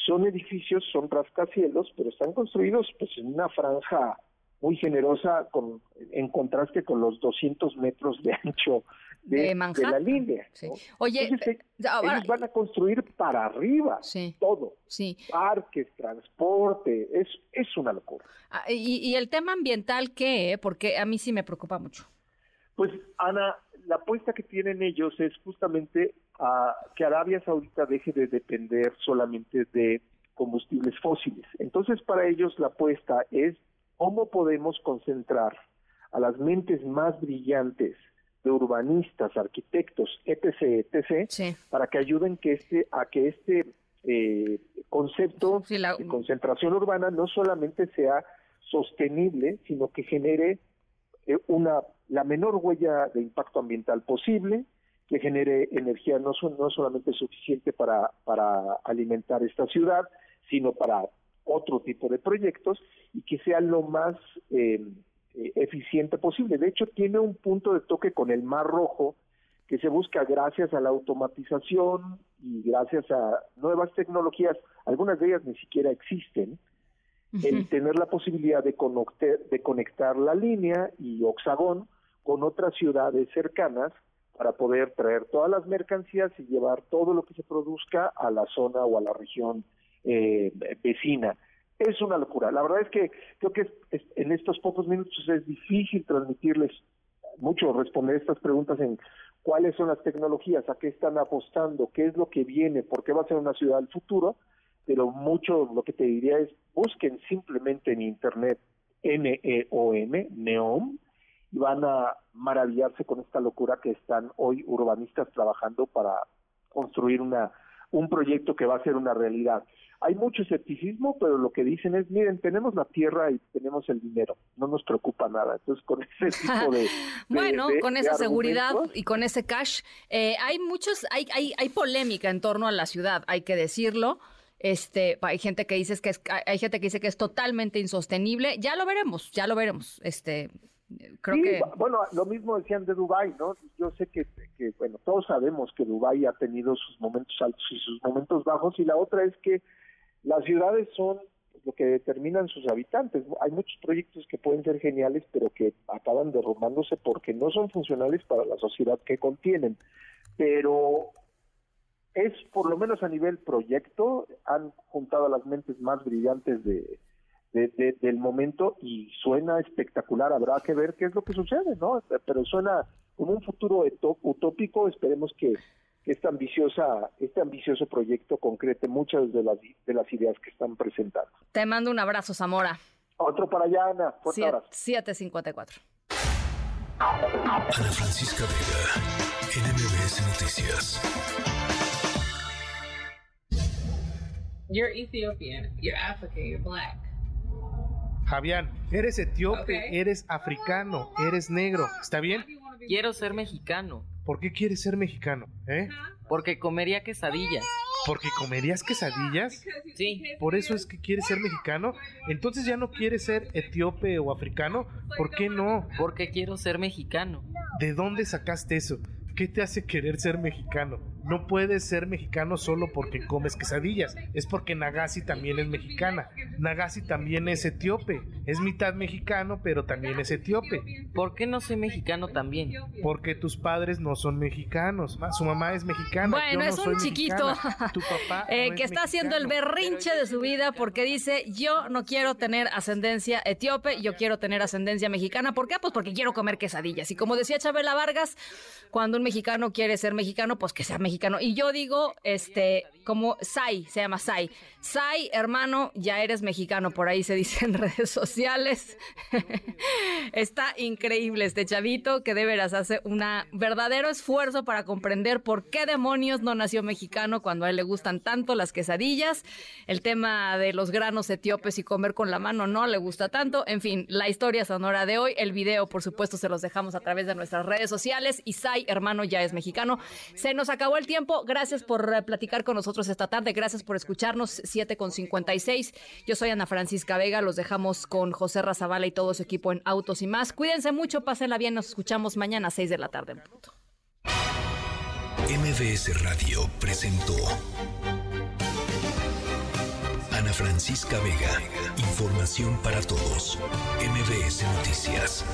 Son edificios, son rascacielos, pero están construidos pues en una franja muy generosa con, en contraste con los 200 metros de ancho de, la línea. Oye, eh, ellos van a construir para arriba todo. Sí. Parques, transporte, es, es una locura. Ah, y, el tema ambiental qué? Porque a mí sí me preocupa mucho. Pues, Ana, la apuesta que tienen ellos es justamente a que Arabia Saudita deje de depender solamente de combustibles fósiles. Entonces, para ellos la apuesta es ¿Cómo podemos concentrar a las mentes más brillantes de urbanistas, arquitectos, etc., etc., para que ayuden que este, a que este eh, concepto de concentración urbana no solamente sea sostenible, sino que genere eh, una la menor huella de impacto ambiental posible, que genere energía no, no solamente suficiente para, para alimentar esta ciudad, sino para otro tipo de proyectos y que sea lo más eh, eh, eficiente posible. De hecho, tiene un punto de toque con el Mar Rojo que se busca gracias a la automatización y gracias a nuevas tecnologías, algunas de ellas ni siquiera existen, el tener la posibilidad de conectar, de conectar la línea y Oxagón con otras ciudades cercanas para poder traer todas las mercancías y llevar todo lo que se produzca a la zona o a la región eh, vecina. Es una locura. La verdad es que creo que en estos pocos minutos es difícil transmitirles mucho, responder estas preguntas en cuáles son las tecnologías, a qué están apostando, qué es lo que viene, por qué va a ser una ciudad del futuro, pero mucho lo que te diría es busquen simplemente en internet N-E-O-M, NEOM, y van a maravillarse con esta locura que están hoy urbanistas trabajando para construir una un proyecto que va a ser una realidad. Hay mucho escepticismo, pero lo que dicen es, miren, tenemos la tierra y tenemos el dinero, no nos preocupa nada. Entonces, con ese tipo de... bueno, con esa seguridad y con ese cash, eh, hay muchos, hay, hay, hay polémica en torno a la ciudad, hay que decirlo. Este, hay gente que dice que es, hay gente que dice que es totalmente insostenible. Ya lo veremos, ya lo veremos. Este, creo que bueno, lo mismo decían de Dubai, ¿no? Yo sé que, que, bueno, todos sabemos que Dubai ha tenido sus momentos altos y sus momentos bajos y la otra es que las ciudades son lo que determinan sus habitantes. Hay muchos proyectos que pueden ser geniales, pero que acaban derrumbándose porque no son funcionales para la sociedad que contienen. Pero es, por lo menos a nivel proyecto, han juntado a las mentes más brillantes de, del momento y suena espectacular. Habrá que ver qué es lo que sucede, ¿no? Pero suena como un futuro utópico. Esperemos que esta ambiciosa, este ambicioso proyecto concrete muchas de las, de las ideas que están presentando. Te mando un abrazo, Zamora. Otro para allá, Ana. Fuerte abrazo. 754. Ana Francisca Vega, NMBS Noticias. You're Ethiopian, you're African, you're black. Javián, eres etíope, eres africano, eres negro. ¿Está bien? Quiero ser mexicano. ¿Por qué quieres ser mexicano? ¿Eh? Porque comería quesadillas. ¿Porque comerías quesadillas? Sí. ¿Por eso es que quieres ser mexicano? Entonces ya no quieres ser etíope o africano. ¿Por qué no? Porque quiero ser mexicano. ¿De dónde sacaste eso? ¿Qué te hace querer ser mexicano? No puedes ser mexicano solo porque comes quesadillas. Es porque Nagasi también es mexicana. Nagasi también es etíope. Es mitad mexicano, pero también es etíope. ¿Por qué no soy mexicano también? Porque tus padres no son mexicanos. Su mamá es mexicana. Bueno, es un chiquito tu papá eh, que está haciendo el berrinche de su vida porque dice: Yo no quiero tener ascendencia etíope, yo quiero tener ascendencia mexicana. ¿Por qué? Pues porque quiero comer quesadillas. Y como decía Chabela Vargas, cuando un mexicano quiere ser mexicano, pues que sea mexicano. Y yo digo, este, como Sai, se llama Sai. Sai, hermano, ya eres mexicano, por ahí se dice en redes sociales. Está increíble este chavito que de veras hace un verdadero esfuerzo para comprender por qué demonios no nació mexicano cuando a él le gustan tanto las quesadillas. El tema de los granos etíopes y comer con la mano no le gusta tanto. En fin, la historia sonora de hoy, el video, por supuesto, se los dejamos a través de nuestras redes sociales. Y Sai, hermano, ya es mexicano. Se nos acabó el tiempo. Gracias por eh, platicar con nosotros esta tarde. Gracias por escucharnos. 7 con 56. Yo soy Ana Francisca Vega. Los dejamos con José Razabala y todo su equipo en Autos y más. Cuídense mucho, pásenla bien. Nos escuchamos mañana a 6 de la tarde en punto. MBS Radio presentó Ana Francisca Vega. Información para todos. MBS Noticias.